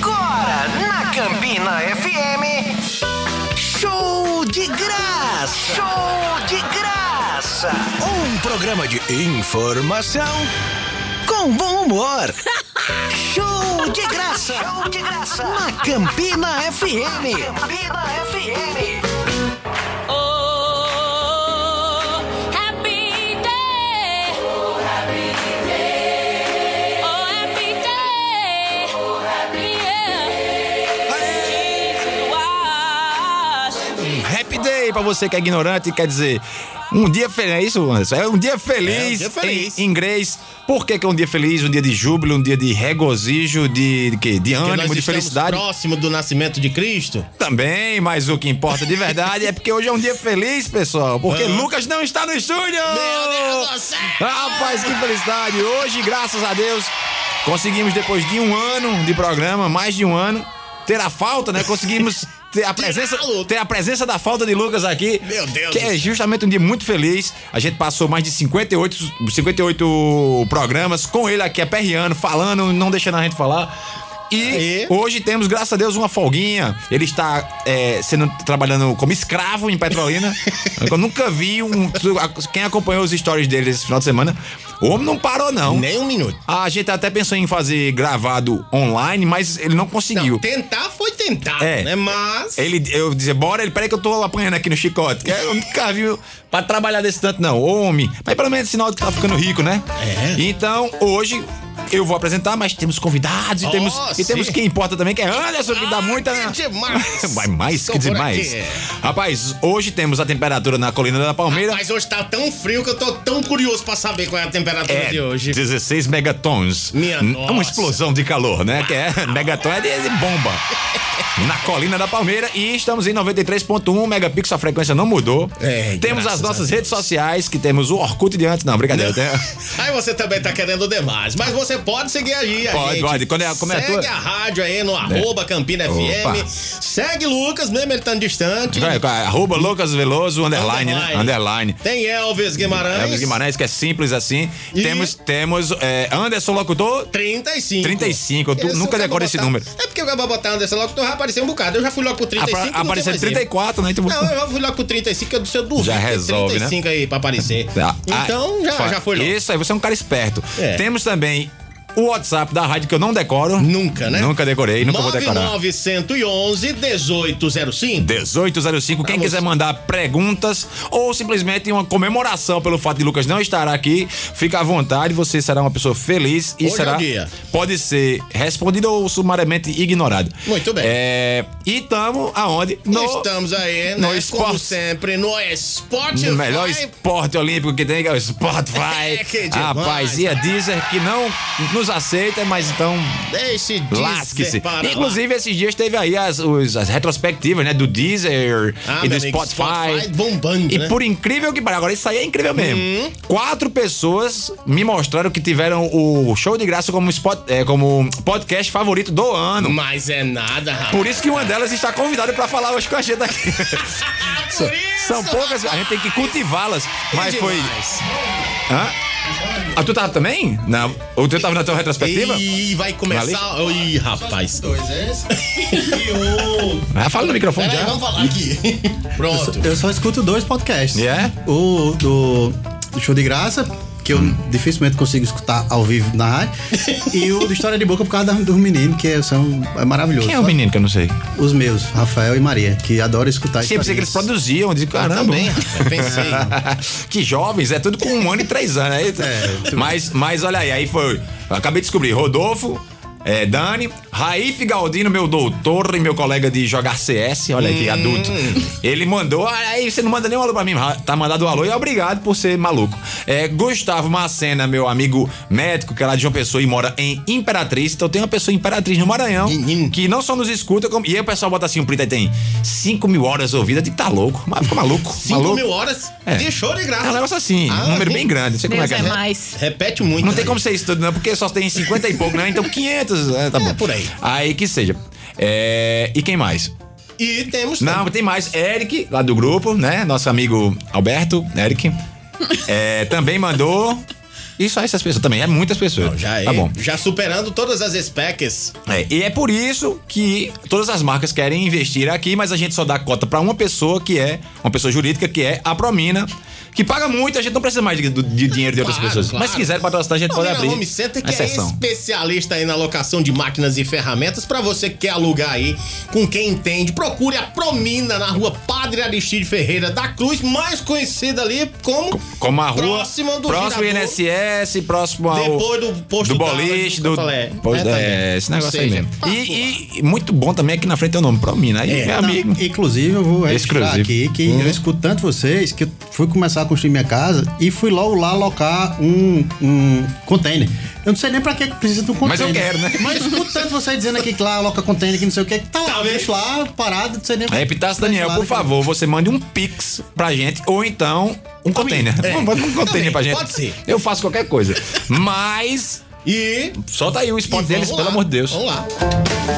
Agora, na Campina FM, show de graça! Show de graça! Um programa de informação com bom humor. Show de graça! Show de graça! Na Campina FM! Campina FM! Pra você que é ignorante, quer dizer, um dia feliz, é isso, Anderson? É um dia feliz, É, um dia feliz. Em, inglês. Por que, que é um dia feliz? Um dia de júbilo, um dia de regozijo, de, de quê? De ânimo, nós de felicidade. próximo do nascimento de Cristo. Também, mas o que importa de verdade é porque hoje é um dia feliz, pessoal. Porque Aham. Lucas não está no estúdio! Meu Deus do céu! Rapaz, que felicidade! Hoje, graças a Deus, conseguimos, depois de um ano de programa, mais de um ano, ter a falta, né? Conseguimos ter a presença, ter a presença da falta de Lucas aqui. Meu Deus Que é justamente um dia muito feliz. A gente passou mais de 58, 58 programas com ele aqui aperreando, falando, não deixando a gente falar. E hoje temos, graças a Deus, uma folguinha. Ele está é, sendo trabalhando como escravo em Petrolina. Eu nunca vi um. Quem acompanhou os stories dele esse final de semana, o homem não parou, não. Nem um minuto. A gente até pensou em fazer gravado online, mas ele não conseguiu. Não, tentar foi tentar, É. né? Mas. Ele, eu dizia, bora, ele, peraí que eu tô apanhando aqui no chicote. Eu nunca vi pra trabalhar desse tanto, não. Homem. Mas pelo menos é sinal de que tá ficando rico, né? É. Então, hoje. Eu vou apresentar, mas temos convidados e Oh, temos, e temos quem importa também, que é Anderson, que dá Ah, muita. que demais. Vai mais, que Tô por demais. Rapaz, hoje temos a temperatura na colina da Palmeira. Mas hoje tá tão frio que eu tô tão curioso pra saber qual é a temperatura É de hoje. 16 megatons. Minha N- nossa. Uma explosão de calor, né? Que é megaton é de, de bomba. Na colina da Palmeira e estamos em 93.1 megapixel, a frequência não mudou. É, temos as nossas a redes sociais, que temos o Orkut de antes. Não, brincadeira. tem- Aí você também tá querendo demais. Mas você pode seguir aí, a Pode, gente. pode. Quando é- como é a Segue tua- a rádio aí no arroba Campina Opa. FM. Segue Lucas, mesmo ele estando distante. É, é, Arroba Lucas Veloso, underline, né? Underline. Tem Elvis Guimarães. Elvis Guimarães, que é simples assim. E- Temos, temos é, Anderson Locutor. 35. 35, eu tu- nunca vou esse botar- número. É porque eu acabo botando esse logo, então já apareceu um bocado. Eu já fui logo pro 35. Apa- apareceu tem mais erro. 34, né? Então, Não, eu fui logo pro 35, que eu disse eu duvido. Já resolve, né? 35 aí pra aparecer. Tá. Então já, já foi logo. Isso aí, você é um cara esperto. É. Temos também o WhatsApp da rádio que eu não decoro. Nunca, né? Nunca decorei, nunca vou decorar. 9911 1805. 1805. Quem Vamos. quiser mandar perguntas ou simplesmente uma comemoração pelo fato de Lucas não estar aqui, fica à vontade, você será uma pessoa feliz e Hoje é será o dia. pode ser respondido ou sumariamente ignorado. Muito bem. É, e estamos aonde? No, Estamos aí, né? no Como esporte. sempre, no Spotify. no melhor esporte olímpico que tem, que é o Spotify. É, que demais. Rapaz, e a Deezer que não nos aceita, mas então Deixe de Lasque-se. para lá. Inclusive, esses dias teve aí as, os- as retrospectivas, né? Do Deezer Ah, e do Spotify. Spotify bombando, E né? Hum. por incrível que pareça, agora isso aí é incrível mesmo. Quatro pessoas me mostraram que tiveram o show de graça como, spot, é, como podcast favorito do ano. Mas é nada, rapaz. Por isso que uma delas está convidada pra falar hoje com a gente aqui. Por isso, São poucas, a gente tem que cultivá-las. Mas foi. Hã? Ah, tu tava também? Não. Ou tu tava na tua retrospectiva? Ih, vai começar. Ih, rapaz. Dois é esse. e o. Ah, fala no microfone Peraí, já. vamos falar aqui. Pronto. Eu só escuto dois podcasts. É? O do, do Show de Graça, que eu dificilmente consigo escutar ao vivo na rádio. e o do História de Boca por causa dos meninos, que são é maravilhoso. Quem é o menino que eu não sei? Os meus, Rafael e Maria, que adoram escutar Sim, pensei que eles produziam. Eu disse, caramba. também, rapaz, eu pensei. que jovens, é tudo com um ano e três anos. Aí, É, mas, mas olha aí, aí foi. eu Acabei de descobrir, Rodolfo. É, Dani, Raif Galdino, meu doutor e meu colega de jogar CS, olha aí que adulto. Ele mandou, "Ah, aí você não manda nenhum alô pra mim, tá mandado um alô e obrigado por ser maluco. É, Gustavo Macena, meu amigo médico, que é lá de João Pessoa e mora em Imperatriz, então tem uma pessoa em Imperatriz no Maranhão, que não só nos escuta, como, e aí o pessoal bota assim, um print aí tem 5 mil horas ouvidas, de que tá louco, mas fica maluco. 5 maluco. mil horas É. de show de graça. É um negócio assim, Ah, um número bem grande, não sei como é Deus que é é. mais. Repete muito. Não tem como ser isso tudo, não, porque só tem 50 e pouco, né? Então 500, é, tá É, bom. por aí. Aí que seja. É, e quem mais? E temos. Não, tem mais. Eric, lá do grupo, né? Nosso amigo Alberto, Eric. É, também mandou. E só essas pessoas também, é muitas pessoas. Não, já é. Tá bom. Já superando todas as specs. É, e é por isso que todas as marcas querem investir aqui, mas a gente só dá cota pra uma pessoa que é, uma pessoa jurídica, que é a Promina, que paga muito, a gente não precisa mais de, de dinheiro de outras Claro, pessoas. claro. Mas se quiser patrocinar, a gente pode abrir. Home Center, que é especialista aí na locação de máquinas e ferramentas pra você que quer alugar aí com quem entende. Procure a Promina na rua Padre Aristide Ferreira da Cruz, mais conhecida ali como Como a rua. próxima do próximo Girador. INSS, próximo ao. Depois do posto do boliche, do. Pois É, é, também. esse negócio Ou aí seja, mesmo. passa E, e muito bom também aqui na frente tem o nome Promina. Aí, É. meu Não, amigo. inclusive, eu vou registrar aqui que eu escuto tanto vocês que eu fui começar a construir minha casa e fui logo lá alocar um, um container. Eu não sei nem pra que precisa de um Mas container. eu quero, né? Mas escuto tanto você dizendo aqui que lá aloca container, que não sei o que, que tá lá, deixa lá, parado, não sei nem É, Epitácio Daniel, por favor, você mande um pix pra gente ou então um container. É. Manda um container Também, pra gente. pode ser. Eu faço qualquer coisa. Mas E. solta aí o spot deles, vamos pelo lá, amor de Deus. Vamos lá.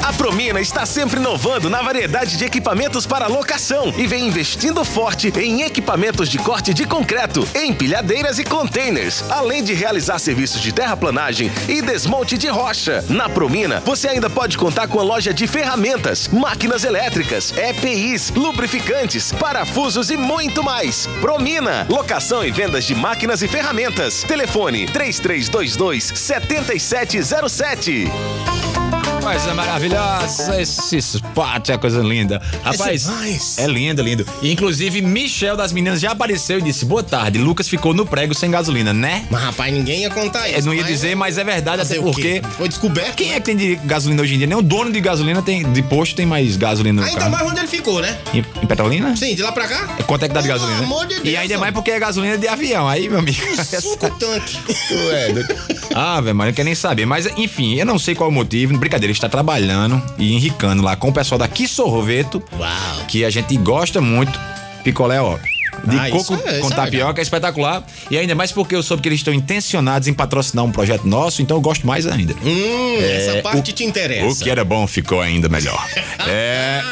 A Promina está sempre inovando na variedade de equipamentos para locação e vem investindo forte em equipamentos de corte de concreto, empilhadeiras e containers, além de realizar serviços de terraplanagem e desmonte de rocha. Na Promina, você ainda pode contar com a loja de ferramentas, máquinas elétricas, EPIs, lubrificantes, parafusos e muito mais. Promina, locação e vendas de máquinas e ferramentas. Telefone 3322 7707. Coisa maravilhosa, esse spot é coisa linda. Rapaz, demais. é lindo, lindo. E, inclusive, Michel das meninas já apareceu e disse: boa tarde. Lucas ficou no prego sem gasolina, né? Mas, rapaz, ninguém ia contar isso. Eu não ia mas- dizer, mas é verdade, Fazer até porque. Foi descoberto. Quem é que tem de gasolina hoje em dia? Nem o dono de gasolina tem, de posto tem mais gasolina no Ainda carro. mais onde ele ficou, né? Em, em Petrolina? Sim, de lá pra cá? Quanto é que dá de Pelo gasolina? né? amor de e Deus, ainda homem. mais porque é gasolina de avião. Aí, meu amigo. Suco tanque. É, doido. ah, velho, mas não quer nem saber. Mas, enfim, eu não sei qual é o motivo. Brincadeira, está trabalhando e enricando lá com o pessoal daqui Sorveto, Uau. que a gente gosta muito. Picolé, ó. De Ah, coco é- com é tapioca é espetacular. E ainda mais porque eu soube que eles estão intencionados em patrocinar um projeto nosso, então eu gosto mais ainda. Hum, essa parte o- te interessa. O que era bom ficou ainda melhor. é.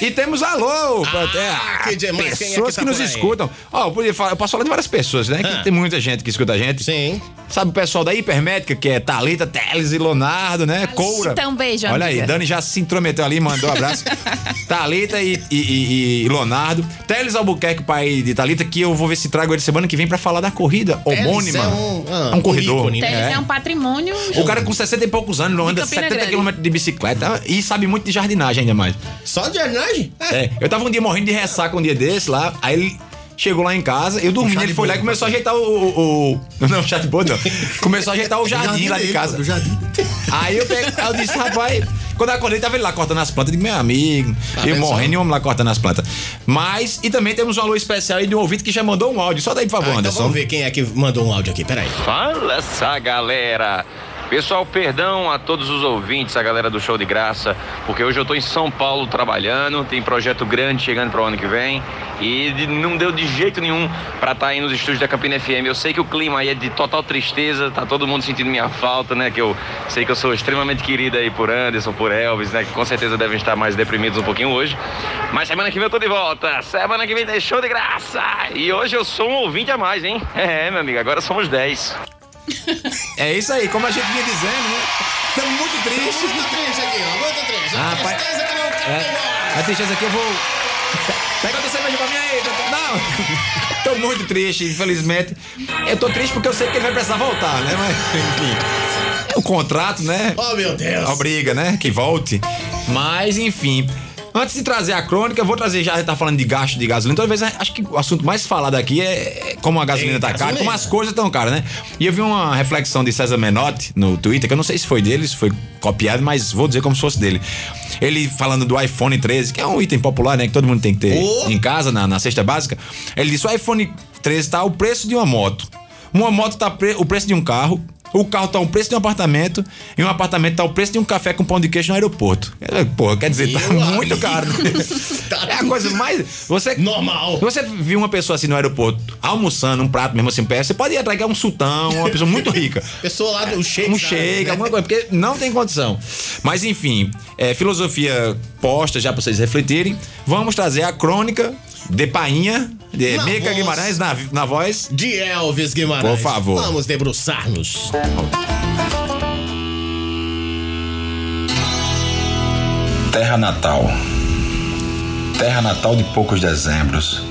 E temos alô, pra- é, Ah, que demais. Quem é pessoas que que, tá nos por aí? escutam. Ó, eu, podia falar- eu posso falar de várias pessoas, né? Que Ah. tem muita gente que escuta a gente. Sim. Sabe o pessoal da Hipermédica, que é Thalita, Teles e Leonardo, né? Coura. Então, um beijo, Olha aí, amiga. Dani já se intrometeu ali, mandou um abraço. Thalita e, e, e, e Leonardo. Teles Albuquerque, pai de Thalita, que eu vou ver se trago ele semana que vem pra falar da corrida homônima. é um- ah, um um corredor. ícone, né? Teles É. é. um patrimônio. O cara com 60 e poucos anos não anda Campina 70 Grande. quilômetros de bicicleta e sabe muito de jardinagem ainda mais. Só de jardinagem? É. É, eu tava um dia morrendo de ressaca um dia desse lá, aí ele chegou lá em casa, eu dormi, ele foi lá e começou a ajeitar o. o, o- não, boa não. Começou a ajeitar o jardim lá de dele, casa. Jardim. Aí eu, peguei, aí eu disse, rapaz, quando eu acordei, tava ele lá cortando as plantas. Eu digo, meu amigo, eu vendo morrendo e o homem lá cortando as plantas. Mas, e também temos um alô especial aí de um ouvinte que já mandou um áudio. Só daí, por favor, Ah, então Anderson. vamos ver quem é que mandou um áudio aqui. Peraí. Fala essa galera! Pessoal, perdão a todos os ouvintes, a galera do Show de Graça, porque hoje eu tô em São Paulo trabalhando, tem projeto grande chegando para o ano que vem e não deu de jeito nenhum para estar aí nos estúdios da Campina FM. Eu sei que o clima aí é de total tristeza, tá todo mundo sentindo minha falta, né? Que eu sei que eu sou extremamente querida aí por Anderson, por Elvis, né? Que com certeza devem estar mais deprimidos um pouquinho hoje. Mas semana que vem eu tô de volta. Semana que vem tem show de graça. E hoje eu sou um ouvinte a mais, hein? É, meu amigo, agora somos 10. É isso aí, como a gente vinha dizendo, né? Estamos muito tristes. Muito triste aqui, ó. Muito triste. Ah, a pai- tristeza que não ir É, a tristeza aqui eu vou. Pega outra cerveja pra mim aí. Não! Tô muito triste, infelizmente. Eu tô triste porque eu sei que ele vai precisar voltar, né? Mas, enfim. O contrato, né? Oh, meu Deus. Obriga, né? Que volte. Mas, enfim. Antes de trazer a crônica, eu vou trazer, já a gente tá falando de gasto de gasolina. Talvez acho que o assunto mais falado aqui é como a gasolina É, tá cara, gasolina. como as coisas estão caras, né? E eu vi uma reflexão de César Menotti no Twitter, que eu não sei se foi dele, se foi copiado, mas vou dizer como se fosse dele. Ele falando do iPhone 13, que é um item popular, né? Que todo mundo tem que ter Oh. em casa, na, na cesta básica. Ele disse: o iPhone 13 tá o preço de uma moto. Uma moto tá pre- o preço de um carro. O carro tá o preço de um apartamento. E um apartamento tá o preço de um café com pão de queijo no aeroporto. É, Porra, quer dizer, tá Meu muito amigo. caro. Tá é a coisa mais. Você. Normal. Você viu uma pessoa assim no aeroporto almoçando um prato mesmo assim perto, você pode ir atrás que é um sultão, uma pessoa muito rica. Pessoa lá do shake. Um shake, né? alguma coisa, porque não tem condição. Mas enfim, é, filosofia posta já pra vocês refletirem. Vamos trazer a crônica de Painha, de Na Meca voz. Guimarães na, na voz. De Elvis Guimarães. Por favor. Vamos debruçar-nos. Terra natal. Terra natal de poucos dezembros.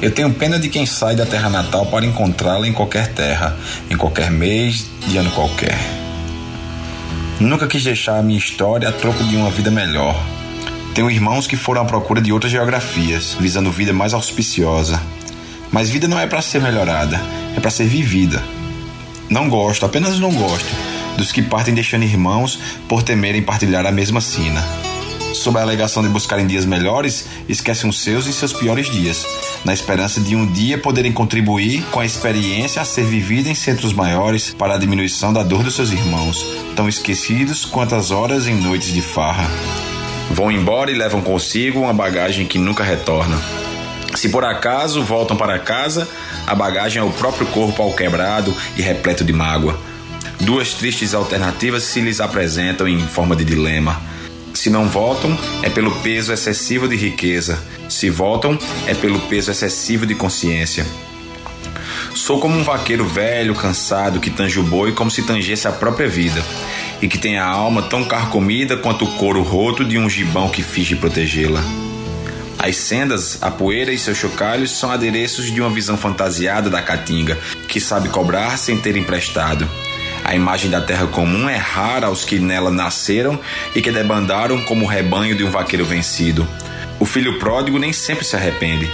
Eu tenho pena de quem sai da terra natal para encontrá-la em qualquer terra, em qualquer mês, de ano qualquer. Nunca quis deixar a minha história a troco de uma vida melhor. Tenho irmãos que foram à procura de outras geografias, visando vida mais auspiciosa. Mas vida não é para ser melhorada, é para ser vivida. Não gosto, apenas não gosto, dos que partem deixando irmãos por temerem partilhar a mesma sina. Sob a alegação de buscarem dias melhores, esquecem os seus e seus piores dias, na esperança de um dia poderem contribuir com a experiência a ser vivida em centros maiores para a diminuição da dor dos seus irmãos, tão esquecidos quanto as horas em noites de farra. Vão embora e levam consigo uma bagagem que nunca retorna. Se por acaso voltam para casa, a bagagem é o próprio corpo ao quebrado e repleto de mágoa. Duas tristes alternativas se lhes apresentam em forma de dilema. Se não voltam, é pelo peso excessivo de riqueza. Se voltam, é pelo peso excessivo de consciência. Sou como um vaqueiro velho, cansado, que tange o boi como se tangesse a própria vida, e que tem a alma tão carcomida quanto o couro roto de um gibão que finge protegê-la. As sendas, a poeira e seus chocalhos são adereços de uma visão fantasiada da caatinga, que sabe cobrar sem ter emprestado. A imagem da terra comum é rara aos que nela nasceram e que debandaram como o rebanho de um vaqueiro vencido. O filho pródigo nem sempre se arrepende.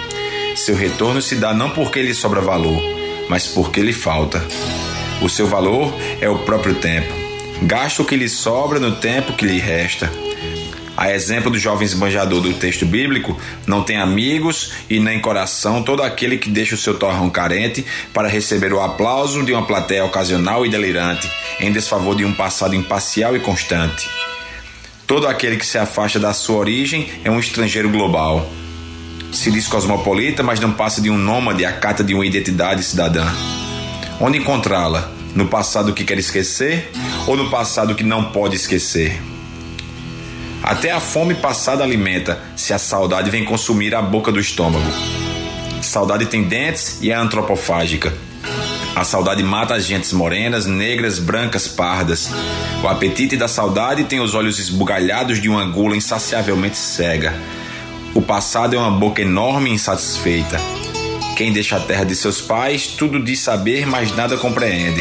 Seu retorno se dá não porque lhe sobra valor, mas porque lhe falta. O seu valor é o próprio tempo. Gasta o que lhe sobra no tempo que lhe resta. A exemplo do jovem esbanjador do texto bíblico, não tem amigos e nem coração todo aquele que deixa o seu torrão carente para receber o aplauso de uma plateia ocasional e delirante, em desfavor de um passado imparcial e constante. Todo aquele que se afasta da sua origem é um estrangeiro global. Se diz cosmopolita, mas não passa de um nômade à cata de uma identidade cidadã. Onde encontrá-la? No passado que quer esquecer ou no passado que não pode esquecer? Até a fome passada alimenta, se a saudade vem consumir a boca do estômago. Saudade tem dentes e é antropofágica. A saudade mata as gentes morenas, negras, brancas, pardas. O apetite da saudade tem os olhos esbugalhados de uma gula insaciavelmente cega. O passado é uma boca enorme e insatisfeita. Quem deixa a terra de seus pais, tudo diz saber, mas nada compreende.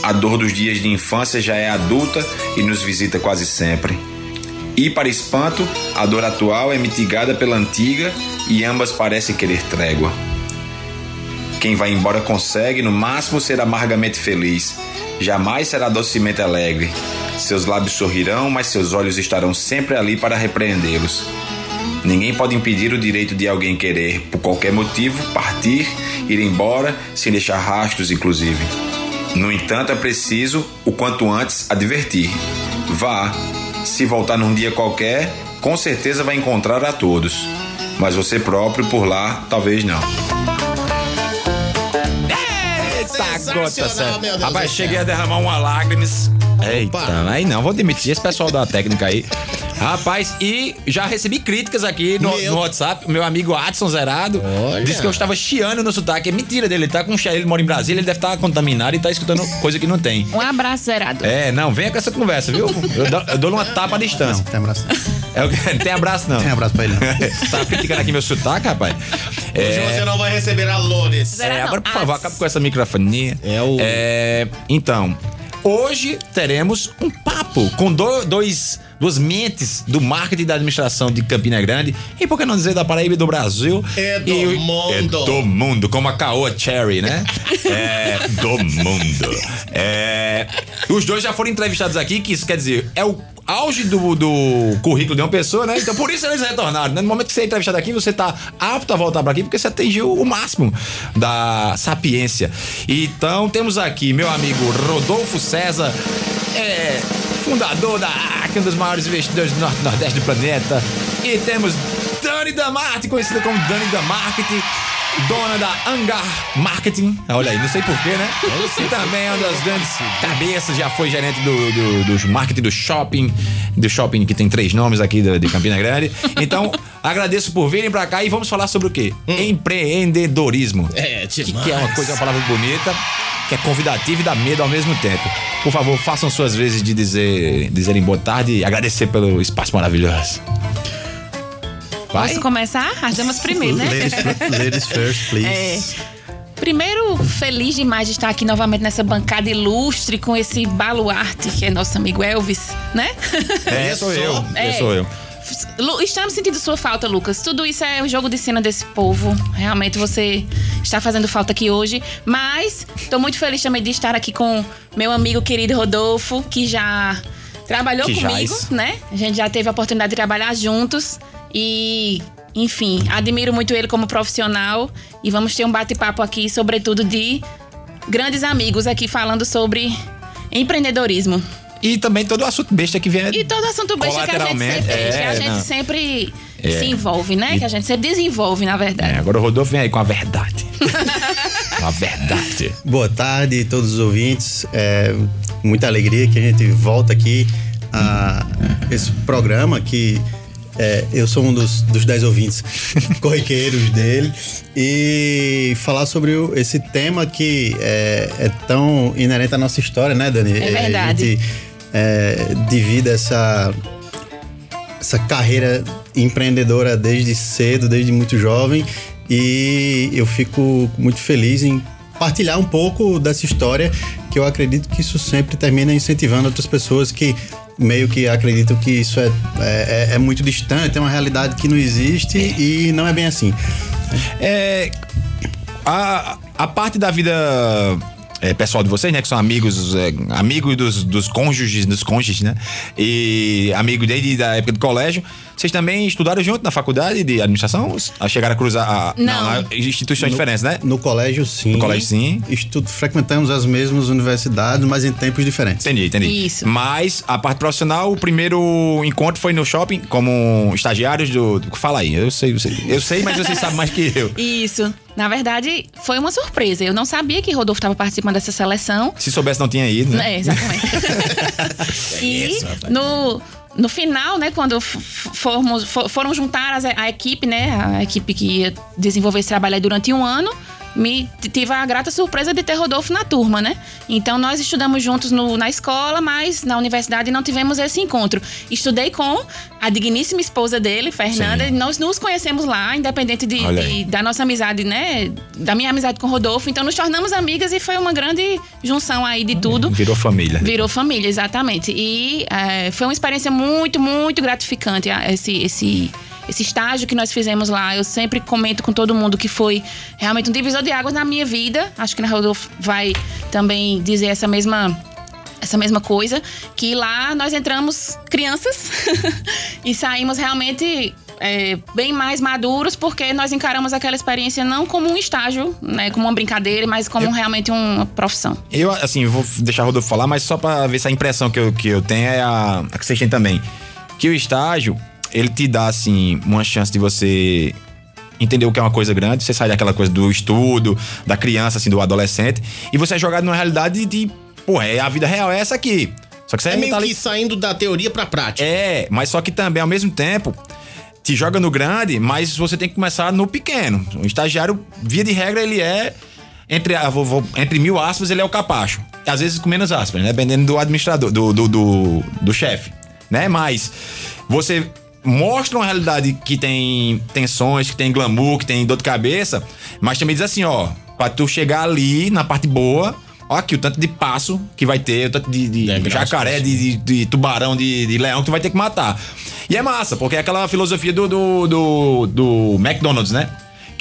A dor dos dias de infância já é adulta e nos visita quase sempre. E, para espanto, a dor atual é mitigada pela antiga e ambas parecem querer trégua. Quem vai embora consegue, no máximo, ser amargamente feliz. Jamais será docemente alegre. Seus lábios sorrirão, mas seus olhos estarão sempre ali para repreendê-los. Ninguém pode impedir o direito de alguém querer, por qualquer motivo, partir, ir embora, sem deixar rastros, inclusive. No entanto, é preciso, o quanto antes, advertir. Vá. Se voltar num dia qualquer, com certeza vai encontrar a todos. Mas você próprio por lá, talvez não. Eita, gota certo. meu Deus Rapaz, cheguei céu. a derramar uma lágrimas. Eita, aí não, vou demitir esse pessoal da técnica aí. Rapaz, e já recebi críticas aqui no, Meu. no WhatsApp. Meu amigo Adson Zerado Olha. disse que eu estava chiando no sotaque. É mentira dele, ele tá com ele mora em Brasília, ele deve estar contaminado e tá escutando coisa que não tem. Um abraço, Zerado. É, não, venha com essa conversa, viu? Eu dou, eu dou uma tapa à Não, distância. tem abraço. É, não tem abraço, não. Tem abraço pra ele, não. tá criticando aqui meu sotaque, rapaz? Hoje você não vai receber a Loures. Zero. É, não, agora, por favor, acabe com essa microfonia. É o- É, então, hoje teremos um papo com do- dois, duas mentes do marketing da administração de Campina Grande e, por que não dizer, da Paraíba e do Brasil. É do E- mundo. É do mundo, como a Caoa Cherry, né? é do mundo. É, os dois já foram entrevistados aqui, que isso quer dizer, é o auge do, do currículo de uma pessoa, né? Então por isso eles retornaram. Né? No momento que você é entrevistado aqui, você tá apto a voltar para aqui porque você atingiu o máximo da sapiência. Então temos aqui meu amigo Rodolfo César, é, fundador da ARC, um dos maiores investidores do Norte Nordeste do planeta. E temos Dani Damarte, conhecida como Dani da Marketing. Dona da Angar Marketing. Olha aí, não sei porquê, né? E também é uma das grandes cabeças, já foi gerente do, do, do marketing do shopping, do shopping que tem três nomes aqui do- de Campina Grande. Então, Agradeço por virem pra cá e vamos falar sobre o quê? Empreendedorismo. É, Que, demais. que é uma coisa, uma palavra bonita, que é convidativa e dá medo ao mesmo tempo. Por favor, façam suas vezes de dizer, dizerem boa tarde e agradecer pelo espaço maravilhoso. Vai? Posso começar? As damas primeiro, né? Ladies, ladies first, please. É. Primeiro, feliz demais de estar aqui novamente nessa bancada ilustre com esse baluarte que é nosso amigo Elvis, né? É, sou eu. É. Eu sou eu. Estamos sentindo sua falta, Lucas. Tudo isso é o jogo de cena desse povo. Realmente você está fazendo falta aqui hoje. Mas estou muito feliz também de estar aqui com meu amigo querido Rodolfo, que já trabalhou Que comigo, jaz. né? A gente já teve a oportunidade de trabalhar juntos. E, enfim, admiro muito ele como profissional. E vamos ter um bate-papo aqui, sobretudo de grandes amigos aqui falando sobre empreendedorismo. E também todo o assunto besta que vem. E todo assunto besta que a gente sempre, que a é, gente não. sempre É. se envolve, né? Que a gente sempre desenvolve, na É, verdade. agora o Rodolfo vem aí com a verdade. com a verdade. Boa tarde, todos os ouvintes. É muita alegria que a gente volta aqui a esse programa que é, eu sou um dos, dos dez ouvintes corriqueiros dele e falar sobre o- esse tema que é, é tão inerente à nossa história, né, Dani? É verdade. A gente é, divide essa essa carreira empreendedora desde cedo, desde muito jovem, e eu fico muito feliz em partilhar um pouco dessa história, que eu acredito que isso sempre termina incentivando outras pessoas que meio que acreditam que isso é, é, é muito distante, é uma realidade que não existe e não é bem assim. É, a, a parte da vida é, pessoal de vocês, né? Que são amigos, é, amigos dos, dos cônjuges, dos cônjuges, né? E amigos desde a época do colégio. Vocês também estudaram junto na faculdade de administração? A chegaram a cruzar a, Não. a instituições diferentes, né? No colégio, sim. No colégio, sim. Estu- frequentamos as mesmas universidades, mas em tempos diferentes. Entendi, entendi. Isso. Mas a parte profissional, o primeiro encontro foi no shopping, como estagiários do. do fala aí, eu sei, eu sei, eu sei, mas vocês sabem mais que eu. Isso. Na verdade, foi uma surpresa. Eu não sabia que Rodolfo estava participando dessa seleção. Se soubesse, não tinha ido, né? É, exatamente. e no, no final, né, quando formos, fo- foram juntar as- a, equipe, né, a equipe que ia desenvolver esse trabalho durante um ano, me tive a grata surpresa de ter Rodolfo na turma, né? Então nós estudamos juntos no- na escola, mas na universidade não tivemos esse encontro. Estudei com a digníssima esposa dele, Fernanda, Sim. e nós nos conhecemos lá, independente de, de- da nossa amizade, né? Da minha amizade com Rodolfo. Então nos tornamos amigas e foi uma grande junção aí de tudo. Virou família. Virou família, exatamente. E é, foi uma experiência muito, muito gratificante esse, esse, esse estágio que nós fizemos lá. Eu sempre comento com todo mundo que foi realmente um divisor de águas na minha vida. Acho que na Rodolfo vai também dizer essa mesma. Essa mesma coisa, que lá nós entramos crianças e saímos realmente é, bem mais maduros, porque nós encaramos aquela experiência não como um estágio, né, como uma brincadeira, mas como realmente uma profissão. Eu, assim, vou deixar o Rodolfo falar, mas só pra ver se a impressão que eu, que eu tenho é a, a que vocês têm também. Que o estágio, ele te dá, assim, uma chance de você entender o que é uma coisa grande, você sai daquela coisa do estudo, da criança, assim, do adolescente, e você é jogado numa realidade de, pô, é a vida real é essa aqui. Só que você É meio tá ali- que saindo da teoria pra prática. É, mas só que também, ao mesmo tempo, te joga no grande, mas você tem que começar no pequeno. O estagiário, via de regra, ele é. Entre, a- vou- vou- entre mil aspas, ele é o capacho. Às vezes com menos aspas, né? Dependendo do administrador, do, do, do, do chefe. Né? Mas você mostra uma realidade que tem tensões, que tem glamour, que tem dor de cabeça, mas também diz assim, ó, pra tu chegar ali na parte boa, ó aqui o tanto de passo que vai ter, o tanto de, de Degraus jacaré, de, de- de tubarão, de, de leão que tu vai ter que matar. E é massa, porque é aquela filosofia do, do, do, do McDonald's, né?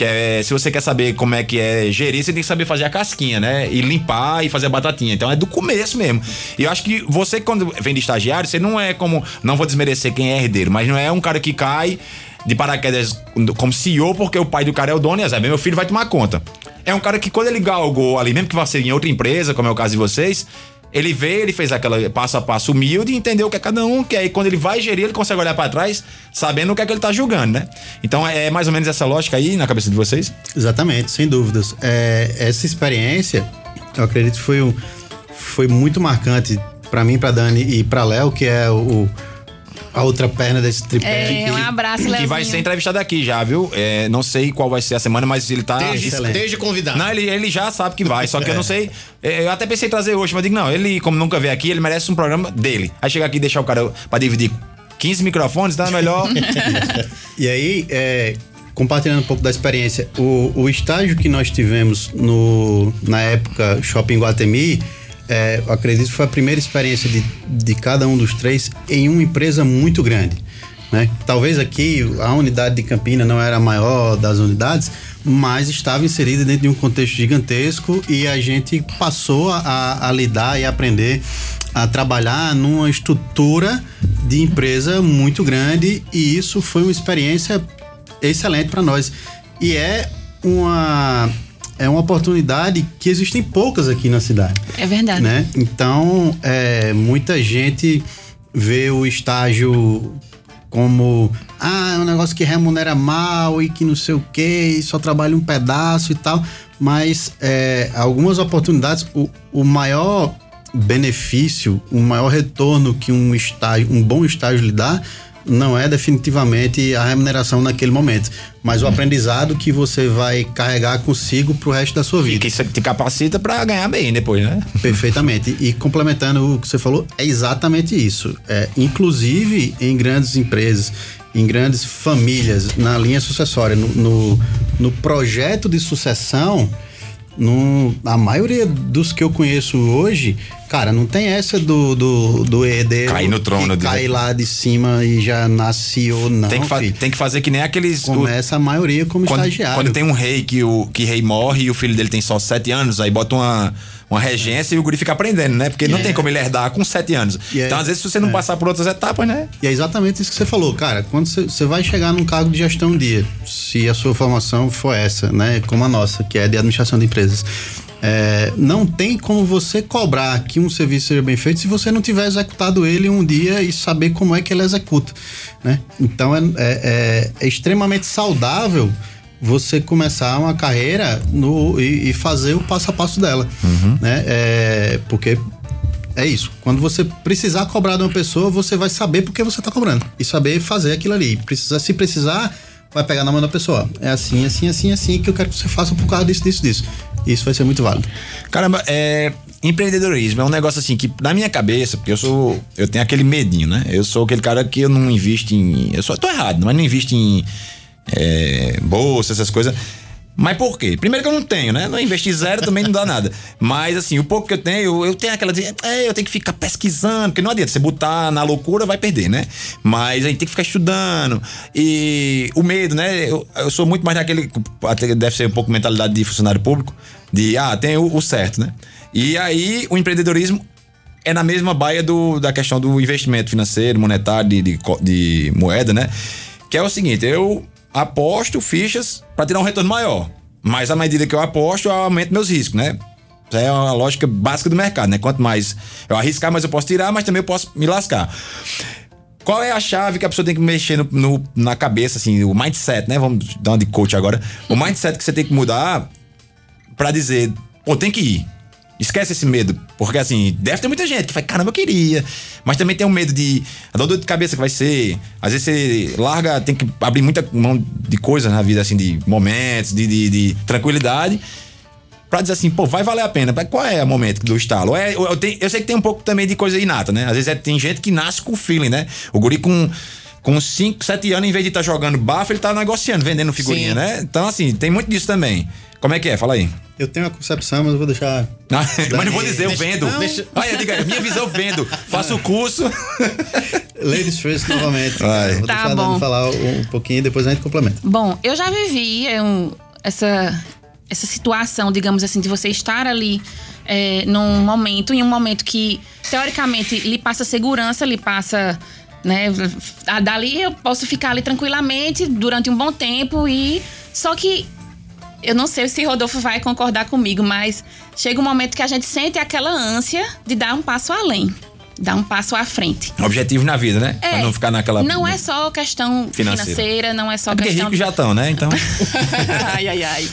Que é, se você quer saber como é que é gerir, você tem que saber fazer a casquinha, né? E limpar e fazer a batatinha. Então é do começo mesmo. E eu acho que você, quando vem de estagiário, você não é como. Não vou desmerecer quem é herdeiro, mas não é um cara que cai de paraquedas como CEO porque o pai do cara é o dono e azar, meu filho vai tomar conta. É um cara que quando ele galgou ali, mesmo que vá ser em outra empresa, como é o caso de vocês, ele veio, ele fez aquela passo a passo humilde e entendeu o que é cada um, que aí quando ele vai gerir, ele consegue olhar pra trás, sabendo o que é que ele tá julgando, né? Então é mais ou menos essa lógica aí na cabeça de vocês? Exatamente, sem dúvidas. É, essa experiência, eu acredito foi, um, foi muito marcante para mim, para Dani e para Léo, que é o, a outra perna desse tripé. É, um abraço, Que Leozinho. vai ser entrevistado aqui já, viu? É, não sei qual vai ser a semana, mas ele tá. Desde, desde convidado. Não, ele, ele já sabe que vai, só que eu não sei. é, Eu até pensei em trazer hoje, mas eu digo, não, ele, como nunca veio aqui, ele merece um programa dele. Aí chegar aqui e deixar o cara pra dividir 15 microfones, tá melhor. E aí, é, compartilhando um pouco da experiência, o, o estágio que nós tivemos no, na época Shopping Guatemi, é, eu acredito que foi a primeira experiência de, de cada um dos três em uma empresa muito grande. Né? Talvez aqui a unidade de Campina não era a maior das unidades, mas estava inserida dentro de um contexto gigantesco e a gente passou a, a lidar e aprender a trabalhar numa estrutura de empresa muito grande e isso foi uma experiência excelente para nós. E é uma é uma oportunidade que existem poucas aqui na cidade É verdade. né? Então, é, muita gente vê o estágio como ah, é um negócio que remunera mal e que não sei o que, e só trabalha um pedaço e tal. Mas é, algumas oportunidades, o, o maior benefício, o maior retorno que um estágio, um bom estágio lhe dá, não é definitivamente a remuneração naquele momento, mas o aprendizado que você vai carregar consigo pro resto da sua e vida. que isso te capacita pra ganhar bem depois, né? Perfeitamente. E complementando o que você falou, é exatamente isso. É, inclusive em grandes empresas, em grandes famílias, na linha sucessória, no, no, no projeto de sucessão, no, a maioria dos que eu conheço hoje, cara, não tem essa do, do, do herdeiro Cair no trono, que cai lá de cima e já nasce ou não. tem, que fa- filho. tem que fazer que nem aqueles. o- Começa a maioria como quando, estagiário. quando tem um rei que o que rei morre e o filho dele tem só sete anos, aí bota uma, uma regência e o guri fica aprendendo, né? Porque não tem como ele herdar com sete anos. É- então, às vezes, se você não passar por outras etapas, né? E é exatamente isso que você falou, cara. Quando você- vai chegar num cargo de gestão um dia, se a sua formação for essa, né, como a nossa, que é de administração de empresas, é, não tem como você cobrar que um serviço seja bem feito se você não tiver executado ele um dia e saber como é que ele executa, né? Então é, é- é- é extremamente saudável você começar uma carreira no, e, e fazer o passo a passo dela, né? É, porque é isso. Quando você precisar cobrar de uma pessoa, você vai saber por que você tá cobrando. E saber fazer aquilo ali. Precisa, se precisar, vai pegar na mão da pessoa. É assim, assim, assim, assim que eu quero que você faça por causa disso, disso, disso. Isso vai ser muito válido. Caramba, é. Empreendedorismo é um negócio assim que, na minha cabeça, porque eu sou. Eu tenho aquele medinho, né? Eu sou aquele cara que eu não invisto em. Eu só tô errado, mas não invisto em. É, bolsa, essas coisas. Mas por quê? Primeiro que eu não tenho, né? Não investir zero também não dá nada. Mas assim, o pouco que eu tenho, eu, tenho aquela de. É, eu tenho que ficar pesquisando, porque não adianta. Você botar na loucura, vai perder, né? Mas a gente tem que ficar estudando. E o medo, né? Eu, eu sou muito mais daquele. Até deve ser um pouco mentalidade de funcionário público. De, ah, tem o, o certo, né? E aí, o empreendedorismo é na mesma baia do, da questão do investimento financeiro, monetário, de, de, de moeda, né? Que é o seguinte, eu aposto fichas para tirar um retorno maior. Mas à medida que eu aposto, eu aumento meus riscos, né? É uma lógica básica do mercado, né? Quanto mais eu arriscar, mais eu posso tirar, mas também eu posso me lascar. Qual é a chave que a pessoa tem que mexer no, no- na cabeça, assim, o mindset, né? Vamos dar uma de coach agora. O mindset que você tem que mudar pra dizer, pô, tem que ir. Esquece esse medo. Porque assim, deve ter muita gente que fala, caramba, eu queria. Mas também tem um medo de. A dor de cabeça que vai ser. Às vezes você larga, tem que abrir muita mão de coisas na vida, assim, de momentos, de, de, de tranquilidade. Pra dizer assim, pô, vai valer a pena. Qual é o momento do estalo? É, eu, eu, tenho- eu sei que tem um pouco também de coisa inata, né? Às vezes é- tem gente que nasce com feeling, né? O guri com. Com 5, 7 anos, em vez de estar jogando bafo, ele tá negociando, vendendo figurinha, Sim. né? Então, assim, tem muito disso também. Como é que é? Fala aí. Eu tenho uma concepção, mas eu vou deixar. Ah, mas não vou dizer, eu vendo. não, deixa- Olha, diga, minha visão, eu vendo. Faço o curso. Ladies first novamente. Vai. Vou Tá deixar a bom. Dani falar um, pouquinho e depois a gente complementa. Bom, eu já vivi é, um- essa, essa situação, digamos assim, de você estar ali é, num momento, em um momento que, teoricamente, lhe passa segurança, lhe passa. Né, a- dali eu posso ficar ali tranquilamente durante um bom tempo e. Só que eu não sei se Rodolfo vai concordar comigo, mas chega um momento que a gente sente aquela ânsia de dar um passo além. Dar um passo à frente. Objetivo na vida, né? Pra não ficar naquela. Não é só questão Financeira. financeira, não é só É porque questão. ricos já estão, né? Então. ai, ai, ai.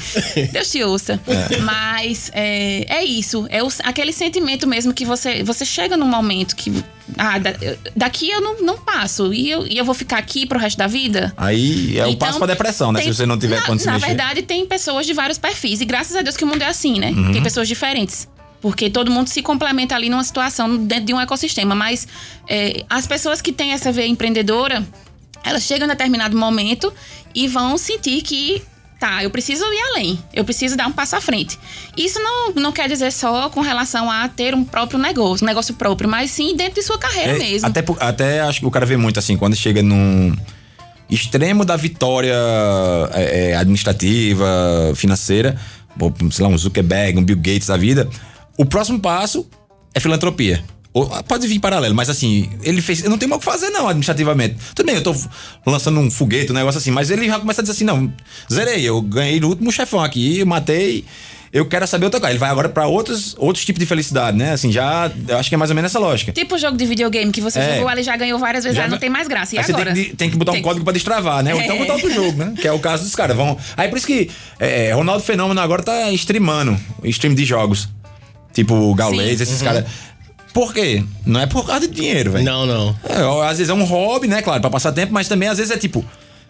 Deus te ouça. Mas é, é isso. É o- aquele sentimento mesmo que você, você chega num momento que. Ah, da- daqui eu não, não passo. E eu, e eu vou ficar aqui pro resto da vida? Aí é o Então, passo pra depressão, né? tem- Se você não tiver na, se Na mexer. verdade, tem pessoas de vários perfis. E graças a Deus que o mundo é assim, né? Uhum. Tem pessoas diferentes. Porque todo mundo se complementa ali numa situação dentro de um ecossistema. Mas é, as pessoas que têm essa veia empreendedora, elas chegam em determinado momento e vão sentir que. Tá, eu preciso ir além. Eu preciso dar um passo à frente. Isso não, não quer dizer só com relação a ter um próprio negócio, um negócio próprio, mas sim dentro de sua carreira É, mesmo. Até, até acho que o cara vê muito assim, quando chega num extremo da vitória é, é, administrativa, financeira, ou, sei lá, um Zuckerberg, um Bill Gates da vida, o próximo passo é filantropia. Ou, pode vir paralelo, mas assim, ele fez. Eu não tenho mais o que fazer, não, administrativamente. Tudo bem, eu tô lançando um foguete, um negócio assim, mas ele já começa a dizer assim: não, zerei, eu ganhei no último chefão aqui, eu matei. Eu quero saber outra coisa. Ele vai agora pra outros, outros tipos de felicidade, né? Assim, já. Eu acho que é mais ou menos essa lógica. Tipo o jogo de videogame que você É. jogou ali já ganhou várias vezes, Já ah, não tem mais graça. E Aí você agora? tem que, tem que botar um Tem- código pra destravar, né? Ou então É. botar outro jogo, né? Que é o caso dos caras. Vão... Aí por isso que é, Ronaldo Fenômeno agora tá streamando, stream de jogos. Tipo o Gaules, esses Uhum. caras. Por quê? Não é por causa de dinheiro, velho. Não, não. É, às vezes é um hobby, né? Claro, pra passar tempo, mas também às vezes é tipo.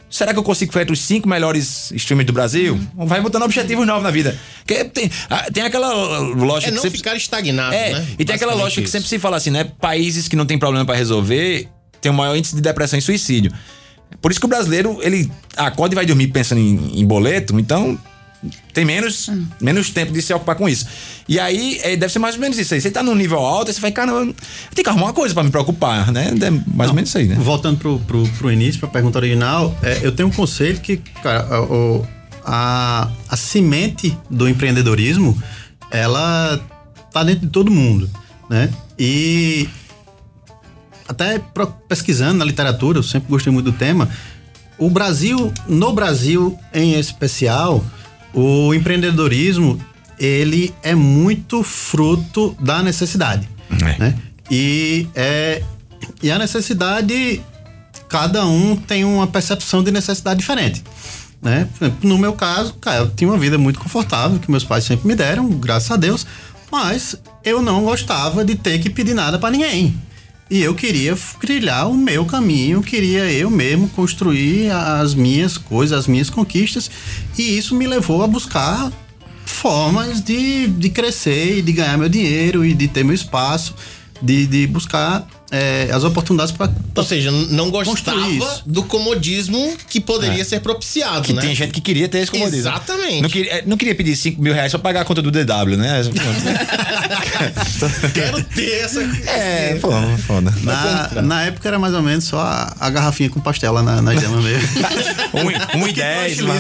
Será que eu consigo entre os cinco melhores streamers do Brasil? Vai botando objetivos novos na vida. Porque tem, ah, tem aquela lógica É não sempre- ficar estagnado, é, né? e tem aquela lógica que sempre se fala assim, né? Países que não tem problema pra resolver tem o maior índice de depressão e suicídio. Por isso que o brasileiro, ele acorda e vai dormir pensando em, em boleto, então tem menos, menos tempo de se ocupar com isso. E aí, é, deve ser mais ou menos isso aí. Você tá num nível alto, você vai, cara, eu tenho que arrumar uma coisa pra me preocupar, né? É mais ou menos isso aí, né? Voltando pro, pro, pro início, pra pergunta original, é, eu tenho um conceito que, cara, a, o- a, a semente do empreendedorismo, ela tá dentro de todo mundo, né? E até pesquisando na literatura, eu sempre gostei muito do tema, o Brasil, no Brasil em especial, o empreendedorismo, ele é muito fruto da necessidade, É. né? E, é, e a necessidade, cada um tem uma percepção de necessidade diferente. Né? Exemplo, No meu caso, cara, eu tinha uma vida muito confortável, que meus pais sempre me deram, graças a Deus, mas eu não gostava de ter que pedir nada para ninguém. E eu queria trilhar o meu caminho, queria eu mesmo construir as minhas coisas, as minhas conquistas, e isso me levou a buscar formas de, de crescer e de ganhar meu dinheiro e de ter meu espaço, de, de buscar é, as oportunidades para Ou seja, não gostava isso. do comodismo que poderia ser propiciado, Que né? tem gente que queria ter esse comodismo. Exatamente. Não queria, é, não queria pedir 5 mil reais pra pagar a conta do DW, né? Quero ter essa. é, pô, foda. Na, na época era mais ou menos só a, a garrafinha com pastel lá na, na gema mesmo. Um, um e dez, lá.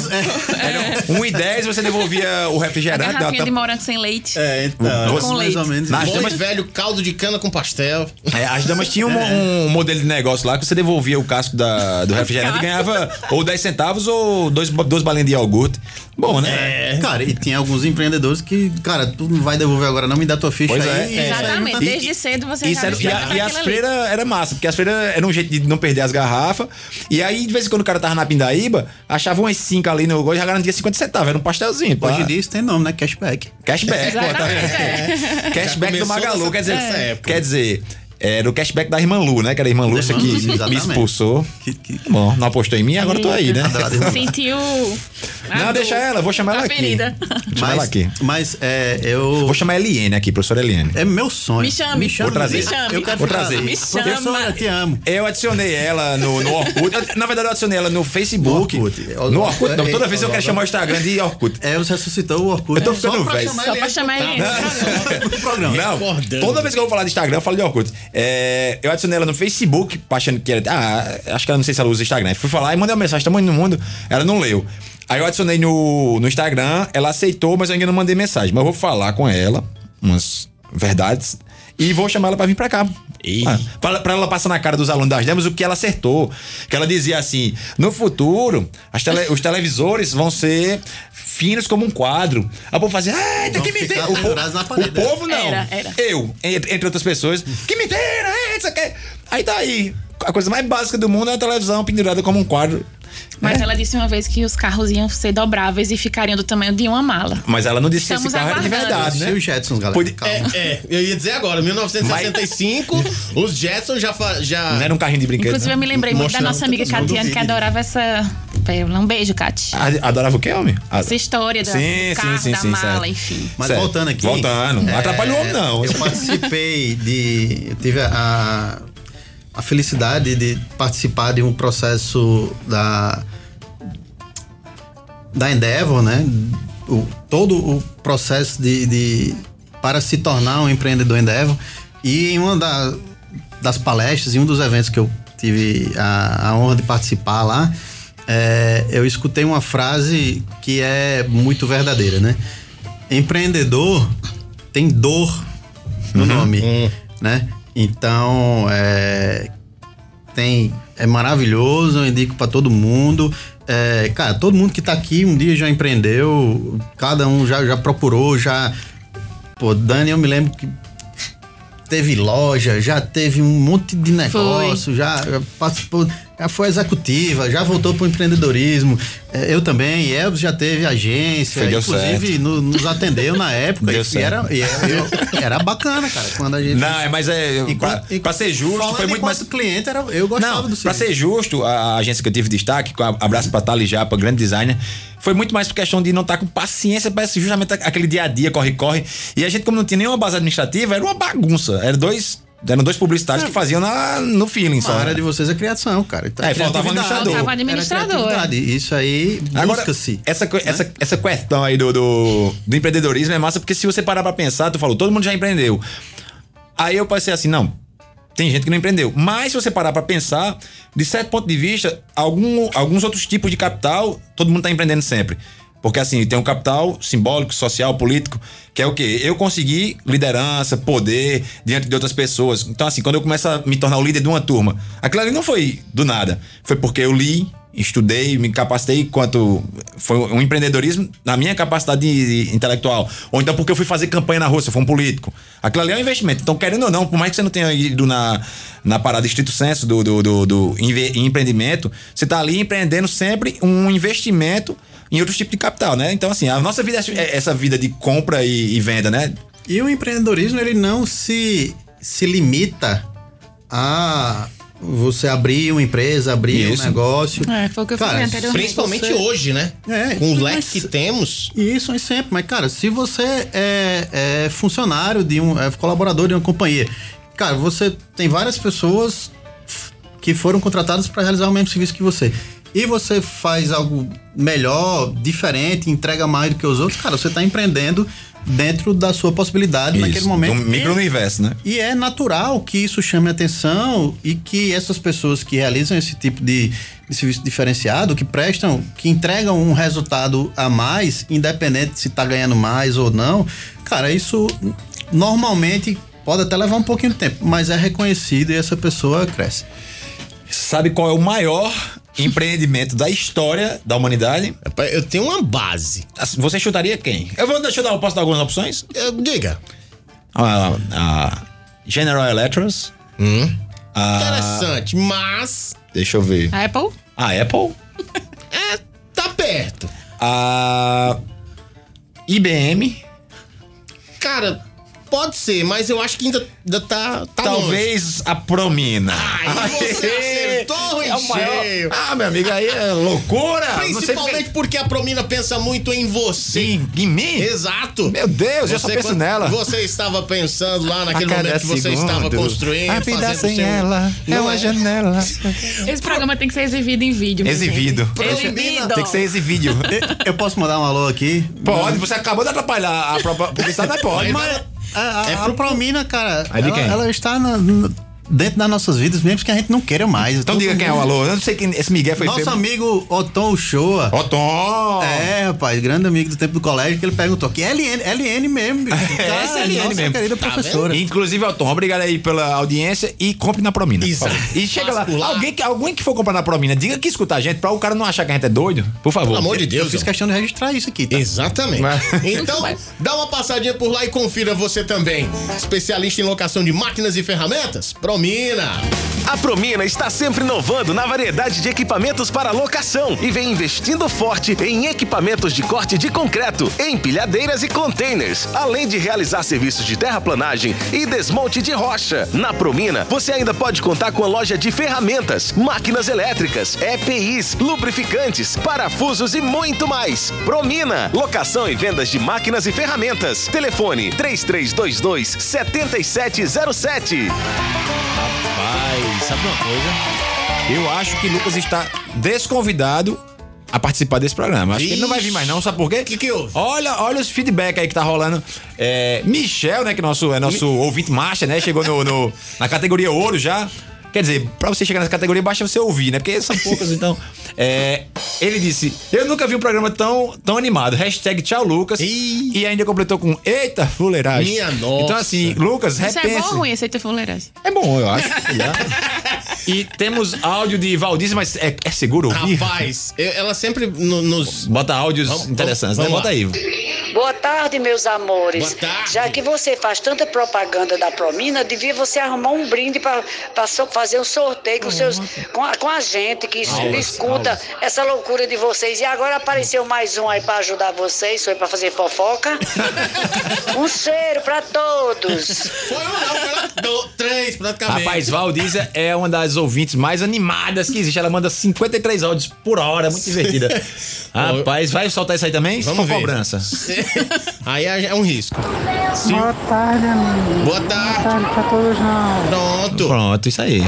Era um e dez você devolvia o A refrigerante. dava garrafinha de morango sem leite. É, então, Com mais ou leite. menos. Na- damas- e velho caldo de cana com pastel. É, as damas tinham um, um modelo de negócio lá que você devolvia o casco da, do refrigerante e ganhava ou 10 centavos ou dois, duas balinhas de iogurte. Bom, né? É, Cara, e tinha alguns empreendedores que, cara, tu não vai devolver agora, não me dá tua ficha Pois aí. é. e- Exatamente. Desde cedo você Isso já era, e, a- tá e as freiras era massa, porque as freiras era um jeito de não perder as garrafas. E aí, de vez em quando o cara tava na Pindaíba, achava umas 5 ali no negócio e já garantia 50 centavos. Era um pastelzinho. pá. Hoje disso tem nome, né? Cashback. Cashback, pô, tá vendo? Exatamente, Cashback do Magalu, quer dizer, quer dizer, era o cashback da irmã Lu, né? Que era a irmã Lúcia que me expulsou. Que- que- Bom, não apostou em mim, agora eu tô aí, né? Sentiu. a Não, dor, deixa ela, vou chamar ela a aqui. Vou chamar ela Mas, aqui. mas é, eu. Vou chamar a Eliane aqui, professora Eliane. É meu sonho. Me chame. Vou trazer. Me chame. Eu quero Vou trazer. Me Professora, chama. te amo. Eu adicionei ela no, no Orkut. Na verdade, eu adicionei ela no Facebook. No Orkut. No Orkut. Não, toda É, vez eu quero é, chamar o Instagram de Orkut. É, você ressuscitou o Orkut. Eu tô É, ficando só pra velho. chamar Só ele pra chamar ele. pro programa. Não, toda vez que eu vou falar de Instagram, eu falo de Orkut. É, eu adicionei ela no Facebook, achando que era. Ah, acho que ela não sei se ela usa Instagram. Fui falar e mandei uma mensagem, tamanho no mundo. Ela não leu. Aí eu adicionei no, no Instagram, ela aceitou, mas eu ainda não mandei mensagem. Mas eu vou falar com ela, umas verdades, e vou chamar ela pra vir pra cá. Ah, pra, pra ela passar na cara dos alunos das demos o que ela acertou. Que ela dizia assim: no futuro, as tele- os televisores vão ser finos como um quadro. Aí o povo fazia, ah, Vão que mentira. O, po- o povo não. Era, era. Eu, entre, entre outras pessoas. Que mentira! É, não sei o quê. Aí tá aí. A coisa mais básica do mundo é a televisão pendurada como um quadro. Mas ela disse uma vez que os carros iam ser dobráveis e ficariam do tamanho de uma mala. Mas ela não disse que esse Estamos carro era de verdade, E né? os Jetsons, galera? Pode- Calma. É, é, eu ia dizer agora, 1965, os Jetsons já. já Não era um carrinho de brinquedo. Inclusive, né? eu me lembrei muito da nossa amiga Catiane, que adorava essa. Um beijo, Cati. A- Adorava o quê, homem? A- Essa história da, Sim, do carro, sim, sim, da sim, mala, certo. enfim. Mas Certo. voltando aqui. Voltando. Não atrapalha o homem, não. Eu participei de. Eu tive a, a felicidade de participar de um processo da. Da Endeavor, né? O, todo o processo de, de- para se tornar um empreendedor Endeavor. E em uma da- das palestras, em um dos eventos que eu tive a, a honra de participar lá, é, eu escutei uma frase que é muito verdadeira, né? Empreendedor tem dor no nome, né? Então, é, tem é maravilhoso, eu indico para todo mundo. É, cara, todo mundo que tá aqui um dia já empreendeu, cada um já, já procurou, já. Pô, Dani, eu me lembro que teve loja, já teve um monte de negócio, já, já participou, já foi executiva, já voltou pro empreendedorismo. É, eu também, Elvis já teve agência, Foi, inclusive no- nos atendeu na época Deu e, certo. era, e era, eu- era bacana, cara, quando a gente Não, é, mas é. Pra, Enquanto- pra ser justo, foi muito mais. cliente, era, eu gostava Não, do pra serviço. ser justo, a, agência que eu tive destaque, com abraço pra Thali Japa, grande designer, foi muito mais por questão de não estar com paciência pra esse- justamente aquele dia a dia, corre-corre. E a gente, como não tinha nenhuma base administrativa, era uma bagunça. Eram dois, eram dois publicitários que faziam na, no feeling só. A área né? de vocês é criação, cara. Então, É, faltava administrador. Faltava administrador. criatividade. Isso aí Agora, busca-se. essa, co- essa, essa questão aí do, do, do empreendedorismo é massa, porque se você parar pra pensar, tu falou, todo mundo já empreendeu. Aí eu pensei assim, não, tem gente que não empreendeu. Mas se você parar pra pensar, de certo ponto de vista, algum, alguns outros tipos de capital, todo mundo tá empreendendo sempre. Porque assim, tem um capital simbólico, social, político, que é o quê? Eu consegui liderança, poder diante de outras pessoas. Então, assim, quando eu começo a me tornar o líder de uma turma, aquilo ali não foi do nada. Foi porque eu li, estudei, me capacitei enquanto foi um empreendedorismo na minha capacidade de- de intelectual. Ou então porque eu fui fazer campanha na eu for um político. Aquilo ali é um investimento. Então, querendo ou não, por mais que você não tenha ido na, na parada estrito senso do, do, do, do empreendimento, você tá ali empreendendo sempre um investimento em outros tipos de capital, né? Então, assim, a nossa vida é essa vida de compra e, e venda, né? E o empreendedorismo, ele não se, se limita a você abrir uma empresa, abrir Isso. um negócio. É, foi o que eu Cara, falei anteriormente. Principalmente Você- hoje, né? É, Com o mas- leque que temos. Isso é sempre, mas cara, se você é, é funcionário de um, é colaborador de uma companhia, cara, você tem várias pessoas que foram contratadas para realizar o mesmo serviço que você. E você faz algo melhor, diferente, entrega mais do que os outros, cara, você tá empreendendo dentro da sua possibilidade naquele Isso, momento. Um micro-universo, né? E é natural que isso chame atenção e que essas pessoas que realizam esse tipo de, de serviço diferenciado, que prestam, que entregam um resultado a mais, independente se tá ganhando mais ou não, cara, isso normalmente pode até levar um pouquinho de tempo, mas é reconhecido e essa pessoa cresce. Sabe qual é o maior empreendimento da história da humanidade? Rapaz, Eu tenho uma base. Você chutaria quem? Eu vou deixa eu dar, posso dar algumas opções? Eu- diga. A, a General Electric. a- Interessante, mas. deixa eu ver. A Apple? A Apple. É, tá perto. A IBM. Cara, pode ser, mas eu acho que ainda, ainda tá, tá longe. talvez a Promina. Aí você acertou em É o maior- cheio. Ah, meu amigo, aí é loucura. Principalmente porque a Promina pensa muito em você. Sim, em mim? Exato. Meu Deus, eu só penso quando- nela. Você estava pensando lá naquele momento que você segundo. estava construindo, A vida fazendo sem seu... ela é uma é? janela. Esse programa tem que ser exibido em vídeo. Exibido. Exibido. Tem que ser exibido. Eu posso mandar um alô aqui? Pode, você acabou de atrapalhar a própria publicidade, mas pode. Mas a, a, É a pro- Promina, cara, É ela, ela está na- na- dentro das nossas vidas, mesmo que a gente não queira mais. Então diga quem é o alô. Eu não sei quem. Esse Miguel foi Nosso feio. amigo Otom Uchoa. Ó, Tom! É, rapaz, grande amigo do tempo do colégio, que ele perguntou que LN, LN mesmo, bicho. É, essa é LN nossa mesmo. querida Tá professora. Inclusive, ó, Tom, obrigado aí pela audiência e compre na Promina. favor. E chega lá. Lá. Alguém, que, alguém que for comprar na Promina, diga que escuta a gente pra o cara não achar que a gente é doido. Por favor. Pelo amor de Eu Deus. fiz ó. questão de registrar isso aqui, tá? Exatamente. Mas- Então, dá uma passadinha por lá e confira você também. Especialista em locação de máquinas e ferramentas? Pronto. Promina. A Promina está sempre inovando na variedade de equipamentos para locação e vem investindo forte em equipamentos de corte de concreto, empilhadeiras e containers, além de realizar serviços de terraplanagem e desmonte de rocha. Na Promina, você ainda pode contar com a loja de ferramentas, máquinas elétricas, EPIs, lubrificantes, parafusos e muito mais. Promina, locação e vendas de máquinas e ferramentas. Telefone 3322 7707. Rapaz, sabe uma coisa? Eu acho que Lucas está desconvidado a participar desse programa. Acho que ele não vai vir mais não, sabe por quê? Que que houve? Olha, olha os feedback aí que tá rolando. É, Michel, né, que nosso, é nosso ouvinte marcha, né, chegou no, no- na categoria ouro já. Quer dizer, pra você chegar nessa categoria, basta você ouvir, né? Porque são poucas, então. É, ele disse: Eu nunca vi um programa tão, tão animado. Hashtag tchau, Lucas. Ih. E ainda completou com Eita, fuleiragem. Minha nossa. Então, assim, Lucas, Isso é bom repense. ou ruim, essa fuleiragem? É bom, eu acho. e temos áudio de Valdice, mas é, é seguro ouvir? Rapaz, eu- ela sempre no- nos. Bota áudios Vamos- interessantes, vamos- né? Bota vamos aí. Boa tarde, meus amores. Boa tarde. Já que você faz tanta propaganda da Promina, devia você arrumar um brinde para fazer um sorteio com, seus, com, a, com a gente que es- escuta essa loucura de vocês. E agora apareceu mais um aí para ajudar vocês, foi para fazer fofoca. um cheiro para todos. Foi um não, foi do- três praticamente. Rapaz, Valdísia é uma das ouvintes mais animadas que existe. Ela manda 53 áudios por hora, muito divertida. Rapaz, vai soltar isso aí também? Vamos ver. cobrança. Aí é é um risco. Se- Boa tarde, amigo. Boa tarde. Boa tarde pra todos nós. Pronto. Pronto, isso aí.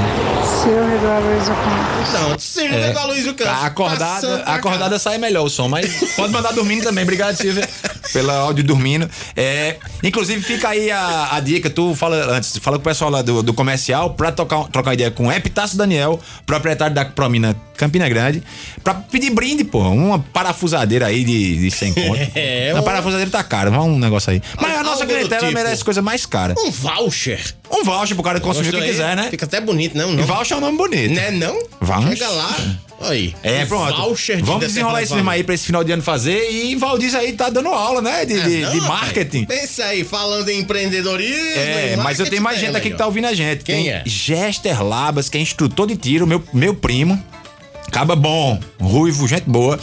Silvio da Luísa Campos. Pronto. Silvia É. Luiz Campos. Acordada, acordada sai melhor o som, mas pode mandar dormindo também. Obrigado, Silvia, pela áudio dormindo. É, inclusive, fica aí a, a dica. Tu fala antes, fala com o pessoal lá do, do comercial pra tocar, trocar ideia com o Epitácio Daniel, proprietário da Promina Campina Grande, pra pedir brinde, pô. Uma parafusadeira aí de, de 100 conto. É, A um- parafusadeira tá cara, vamos um negócio aí. Mas a nossa clientela tipo. merece coisa mais cara. Um voucher. Um voucher pro cara consumir o que aí? quiser, né? Fica até bonito, não? E não. voucher é um nome bonito. Né, não? Vamos. Chega lá. Aí. É, Um pronto. Voucher de Vamos desenrolar esse mesmo aí pra esse final de ano fazer. E Valdir aí tá dando aula, né? De, de, É, não, de marketing. Pensa aí, falando em empreendedorismo. É, mas eu tenho mais gente aqui que tá ouvindo a gente. Quem Tem é? Gester Labas, que é instrutor de tiro, meu, meu primo. Caba bom, ruivo, gente boa.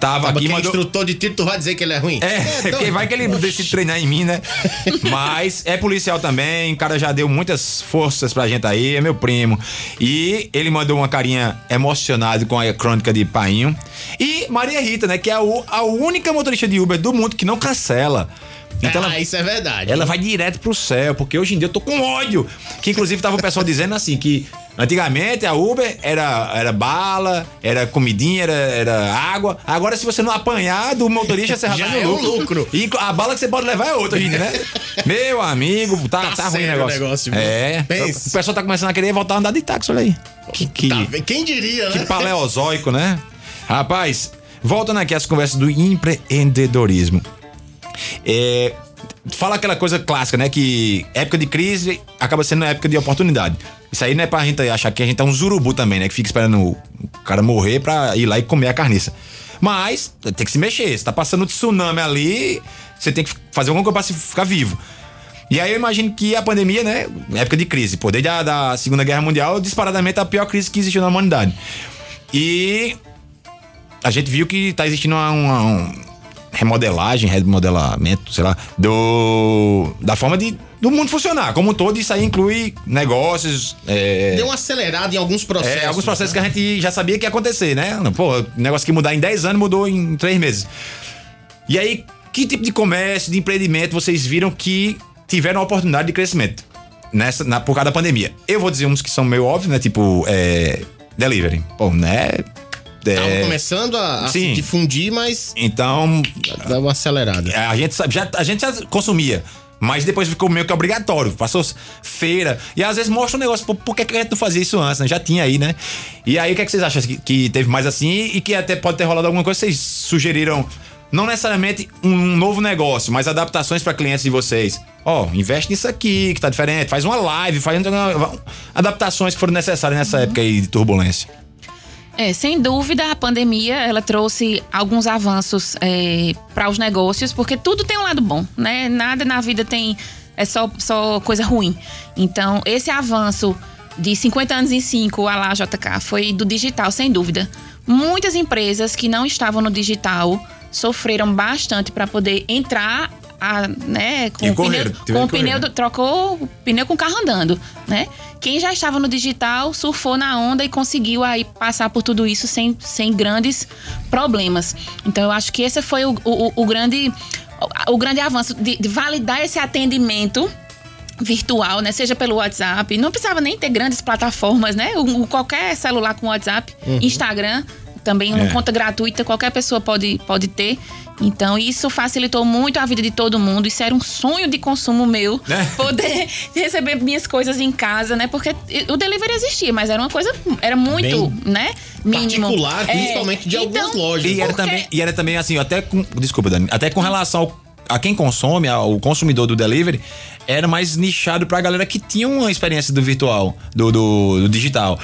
Tava Acaba aqui, que é mandou... instrutor de tiro, tu vai dizer que ele é ruim? É, porque vai que ele decide treinar em mim, né? Mas é policial também, o cara já deu muitas forças pra gente aí, é meu primo. E ele mandou uma carinha emocionada com a crônica de Painho. E Maria Rita, né? Que é a única motorista de Uber do mundo que não cancela. Então ah, ela, isso é verdade. ela vai direto pro céu, porque hoje em dia eu tô com ódio. Que inclusive tava o pessoal dizendo assim, que antigamente a Uber era, era bala, era comidinha, era, era água. Agora se você não apanhar do motorista, você já, tá é um lucro. lucro. E a bala que você pode levar é outra, gente, né? Meu amigo, tá, Tá tá, ruim o negócio. negócio, é. Pensa. O pessoal tá começando a querer voltar a andar de táxi, olha aí. Que, que, Tá? Quem diria, que né? paleozoico, né? Rapaz, voltando aqui às conversas do empreendedorismo. É, fala aquela coisa clássica, né? Que época de crise acaba sendo época de oportunidade. Isso aí não é pra gente achar que a gente é um zurubu também, né? Que fica esperando o cara morrer pra ir lá e comer a carniça. Mas tem que se mexer. Você tá passando tsunami ali, você tem que fazer alguma coisa pra se ficar vivo. E aí eu imagino que a pandemia, né? Época de crise. Pô, desde a da Segunda Guerra Mundial, disparadamente a pior crise que existiu na humanidade. E a gente viu que tá existindo uma, uma- um remodelagem, remodelamento, sei lá, do da forma de do mundo funcionar. Como um todo, isso aí inclui negócios, é, Deu uma acelerada em alguns processos. é, alguns processos né? que a gente já sabia que ia acontecer, né? Pô, negócio que mudar em 10 anos mudou em 3 meses. E aí, que tipo de comércio, de empreendimento vocês viram que tiveram a oportunidade de crescimento nessa, na, por causa da pandemia? Eu vou dizer uns que são meio óbvios, né? Tipo, é, delivery. Pô, né? Tava É, começando a, a se difundir, mas então, dá uma acelerada. a gente, sabe, já, a gente já consumia. Mas depois ficou meio que obrigatório. Passou feira. E às vezes mostra um negócio. Por, por que, a gente não fazia isso antes? Né? Já tinha aí, né? E aí, o que, é que vocês acham que, que teve mais assim e que até pode ter rolado alguma coisa? Vocês sugeriram, não necessariamente um novo negócio, mas adaptações para clientes de vocês. Ó, investe nisso aqui, que tá diferente. Faz uma live, faz adaptações que foram necessárias nessa época aí de turbulência. É, sem dúvida, a pandemia ela trouxe alguns avanços para os negócios, porque tudo tem um lado bom, né? Nada na vida tem é só, só coisa ruim. Então, esse avanço de 50 anos em 5, a lá JK, foi do digital, sem dúvida. Muitas empresas que não estavam no digital sofreram bastante para poder entrar a, né, com o pneu, com o pneu do- trocou o pneu com o carro andando, né? Quem já estava no digital surfou na onda e conseguiu aí passar por tudo isso sem, sem grandes problemas. Então eu acho que esse foi o, o, o grande o, grande avanço de, de validar esse atendimento virtual, né? Seja pelo WhatsApp, não precisava nem ter grandes plataformas, né? O, qualquer celular com WhatsApp, Instagram, também uma É. conta gratuita, qualquer pessoa pode, pode ter. Então, isso facilitou muito a vida de todo mundo. Isso era um sonho de consumo meu, É. poder receber minhas coisas em casa, né? Porque o delivery existia, mas era uma coisa, era muito, né? Mínimo. Particular, É, principalmente de algumas então, lojas. E era Porque- também, e era também assim, até com. Desculpa, Dani. Até com relação ao, a quem consome, ao consumidor do delivery, era mais nichado pra galera que tinha uma experiência do virtual, do, do, do digital.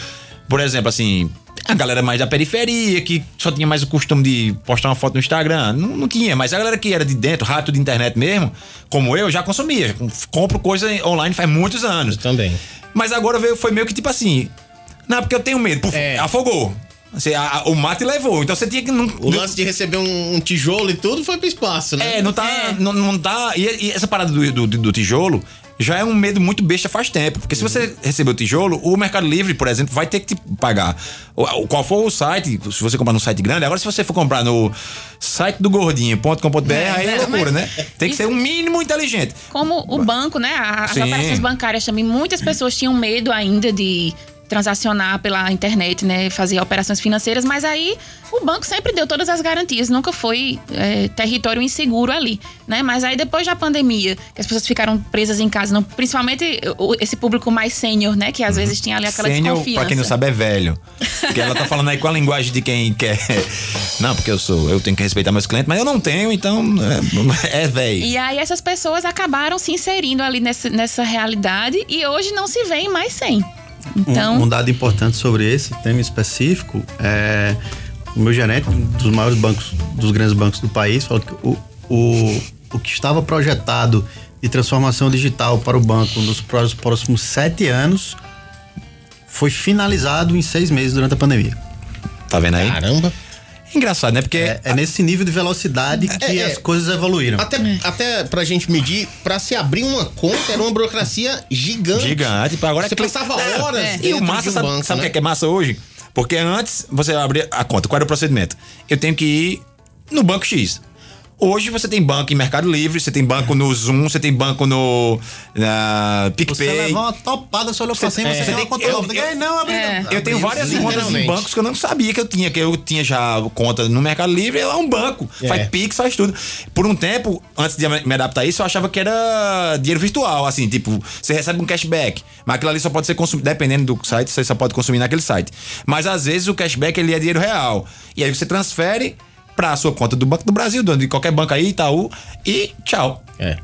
Por exemplo, assim. A galera mais da periferia, que só tinha mais o costume de postar uma foto no Instagram. Não, não tinha, mas a galera que era de dentro, rato de internet mesmo, como eu, já consumia. Compro coisa online faz muitos anos. Também. Mas agora veio, foi meio que tipo assim. Não, porque eu tenho medo. Puf, É. Afogou. Você, a- o mate levou. Então você tinha que. Não, O lance de receber um, um tijolo e tudo foi pro espaço, né? é, não tá. Não, não tá. E, e essa parada do, do, do tijolo já é um medo muito besta faz tempo. Porque se você receber o tijolo, o Mercado Livre, por exemplo, vai ter que te pagar. Qual for o site, se você comprar no site grande, agora se você for comprar no site do gordinho.com.br, aí é é, loucura, né? Tem que ser um mínimo inteligente. Como o banco, né? As Sim. operações bancárias também, muitas pessoas tinham medo ainda de transacionar pela internet, né? Fazer operações financeiras, mas aí o banco sempre deu todas as garantias, nunca foi é, território inseguro ali, né? Mas aí depois da pandemia, que as pessoas ficaram presas em casa, não- principalmente esse público mais sênior, né? Que às vezes tinha ali aquela Sênior, desconfiança. pra quem não sabe, é velho. Porque ela tá falando aí com a linguagem de quem quer. Não, porque eu sou, eu tenho que respeitar meus clientes, mas eu não tenho, então é, é velho. E aí essas pessoas acabaram se inserindo ali nessa, nessa realidade e hoje não se veem mais sem. Então, Um, um dado importante sobre esse tema específico é o meu gerente um dos maiores bancos, dos grandes bancos do país, falou que o, o, o que estava projetado de transformação digital para o banco nos pró- próximos sete anos foi finalizado em seis meses durante a pandemia. Tá vendo aí? Caramba. Engraçado, né? Porque É, é nesse nível de velocidade que É, é. as coisas evoluíram. Até, até pra gente medir, pra se abrir uma conta era uma burocracia gigante. Gigante. Agora Você é cli- passava É. horas E dentro o massa, de um sabe, banco, sabe o né? que é que é massa hoje? Porque antes você abria a conta. Qual era o procedimento? Eu tenho que ir no banco X. Hoje você tem banco em Mercado Livre, você tem banco no Zoom, você tem banco no na Você PicPay. levou uma topada, você olhou pra cima, é. você tem uma conta Eu- nova. eu- não, abri, É. Eu tenho várias contas em bancos que eu não sabia que eu tinha, que eu tinha já conta no Mercado Livre, é um banco. É. Faz Pix, faz tudo. Por um tempo, antes de me adaptar a isso, eu achava que era dinheiro virtual, assim, tipo, você recebe um cashback, mas aquilo ali só pode ser consumido, dependendo do site, você só pode consumir naquele site. Mas às vezes o cashback ele é dinheiro real. E aí você transfere pra sua conta do Banco do Brasil, dono de qualquer banco aí, Itaú, e tchau. É.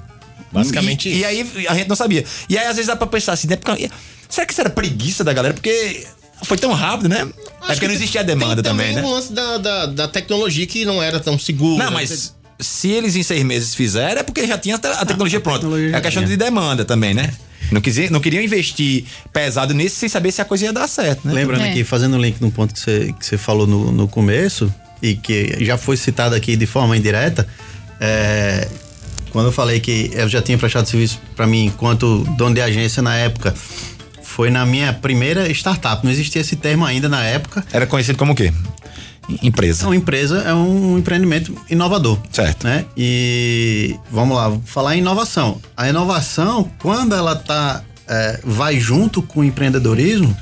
Basicamente E, isso. e aí a gente não sabia. E aí às vezes dá pra pensar assim, né? Porque, será que isso era preguiça da galera? Porque foi tão rápido, né? é porque não existia a demanda Tem também, também né? o lance da, da, da tecnologia que não era tão segura. Não, mas se eles em seis meses fizeram, é porque já tinha a te- a tecnologia pronta. tecnologia É a questão tinha. de demanda também, né? Não, quisia, não queriam investir pesado nisso sem saber se a coisa ia dar certo, né? Lembrando É. aqui, fazendo um link no ponto que você, que você falou no, no começo, e que já foi citado aqui de forma indireta, é, quando eu falei que eu já tinha prestado serviço para mim enquanto dono de agência na época, foi na minha primeira startup. Não existia esse termo ainda na época. Era conhecido como o quê? Empresa. Uma empresa, é um empreendimento inovador. Certo. Né? E vamos lá, falar em inovação. A inovação, quando ela tá, é, vai junto com o empreendedorismo,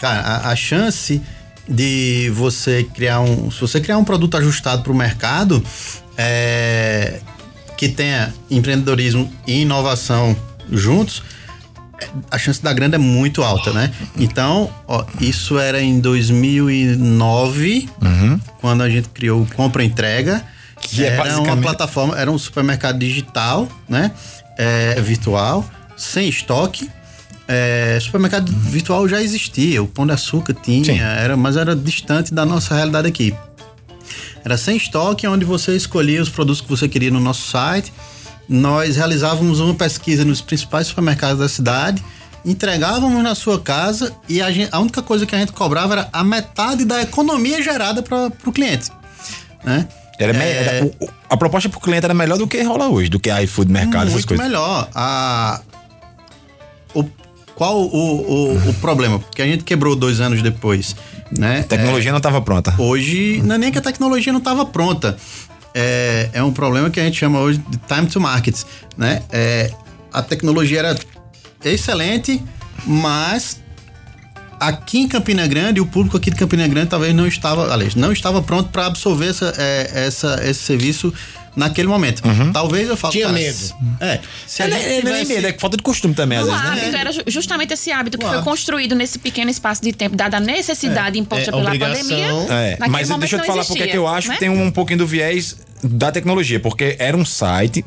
cara, a, a chance de você criar um. Se você criar um produto ajustado para o mercado, é, que tenha empreendedorismo e inovação juntos, a chance da grande é muito alta, né? Então, ó, isso era em 2009, quando a gente criou o Compra Entrega, Que é era uma basicamente- plataforma, era um supermercado digital, né? É, virtual, sem estoque. É, supermercado virtual já existia, o Pão de Açúcar tinha, Sim. era, mas era distante da nossa realidade aqui. Era sem estoque, onde você escolhia os produtos que você queria no nosso site. Nós realizávamos uma pesquisa nos principais supermercados da cidade entregávamos na sua casa e a, gente- a única coisa que a gente cobrava era a metade da economia gerada para o cliente. Né? Era me- era- o- o- a proposta pro cliente era melhor do que rola hoje, do que iFood, mercado, essas Muito coisas. melhor. A, o, qual o, o, o problema? Porque a gente quebrou dois anos depois, né? A tecnologia não estava pronta. Hoje, não é nem que a tecnologia não estava pronta. É, é um problema que a gente chama hoje de time to market, né? É, a tecnologia era excelente, mas aqui em Campina Grande, o público aqui de Campina Grande talvez não estava, aliás, não estava pronto para absorver essa, é, essa, esse serviço naquele momento. Talvez eu falo. Tinha cara, medo. É. Se É, é, não é tivesse- medo, é falta de costume também, às O vezes, né? hábito era ju- justamente esse hábito que Claro. foi construído nesse pequeno espaço de tempo, dada a necessidade imposta É, pela obrigação. pandemia. É, mas deixa eu te falar porque existia, que eu acho né? que tem um, pouquinho do viés da tecnologia, porque era um site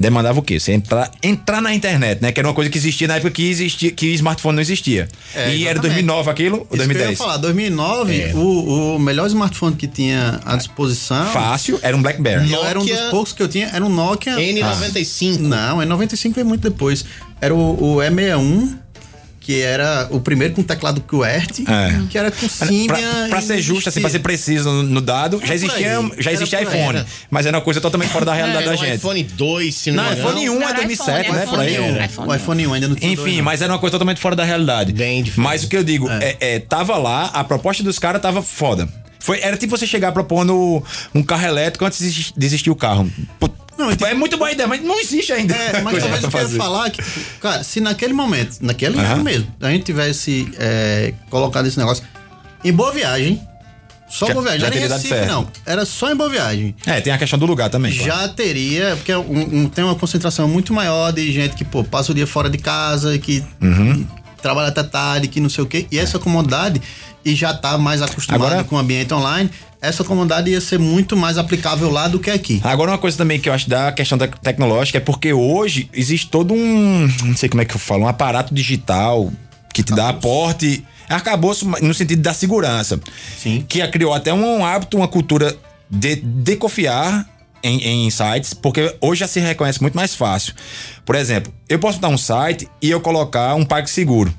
demandava o quê? Você entrar, entrar na internet, né? Que era uma coisa que existia na época que existia, que smartphone não existia. É, e era exatamente. 2009 aquilo ou Isso que eu ia 2010? falar, 2009, É. o, o melhor smartphone que tinha à disposição. Fácil, era um BlackBerry. Eu era um dos Nokia poucos que eu tinha, era um Nokia. N95. Não, N95 veio muito depois. Era o, o E61, que era o primeiro com teclado QWERTY, É. que era com Pra, Symbian. pra e ser justo, assim, pra ser preciso no, no dado, já existia, aí. já Era existia por aí. iPhone. Era. Mas era uma coisa totalmente fora da realidade Era da gente. iPhone 2, se não, Não, me engano. iPhone 1 Não, é era 2007, iPhone, né? Por aí. iPhone 1. O iPhone. iPhone 1 ainda não tinha. Enfim, mas era uma coisa totalmente fora da realidade. Bem diferente. Mas o que eu digo, é. é, tava lá, a proposta dos caras tava foda. Foi, era tipo você chegar propondo um carro elétrico antes de existir- o carro. Não, tipo- é muito boa ideia, mas não existe ainda. É, mas talvez eu queira falar que, cara, se naquele momento, naquele ano mesmo, a gente tivesse é, colocado esse negócio em Boa Viagem, só Já- Boa Viagem, já não era em teria dado Recife, certo. não. Era só em Boa Viagem. É, tem a questão do lugar também. claro. Já teria, porque é um- um- tem uma concentração muito maior de gente que, pô, passa o dia fora de casa, que Uhum. trabalha até tarde, que não sei o quê. E essa comodidade, e já tá mais acostumado Agora- com o ambiente online, essa comodidade ia ser muito mais aplicável lá do que aqui. Agora, uma coisa também que eu acho da questão tec- tecnológica é porque hoje existe todo um. Não sei como é que eu falo, um aparato digital que te dá aporte. Acabou no sentido da segurança. Sim. Que criou até um hábito, uma cultura de, de confiar em, em sites, porque hoje já se reconhece muito mais fácil. Por exemplo, eu posso dar um site e eu colocar um PagSeguro.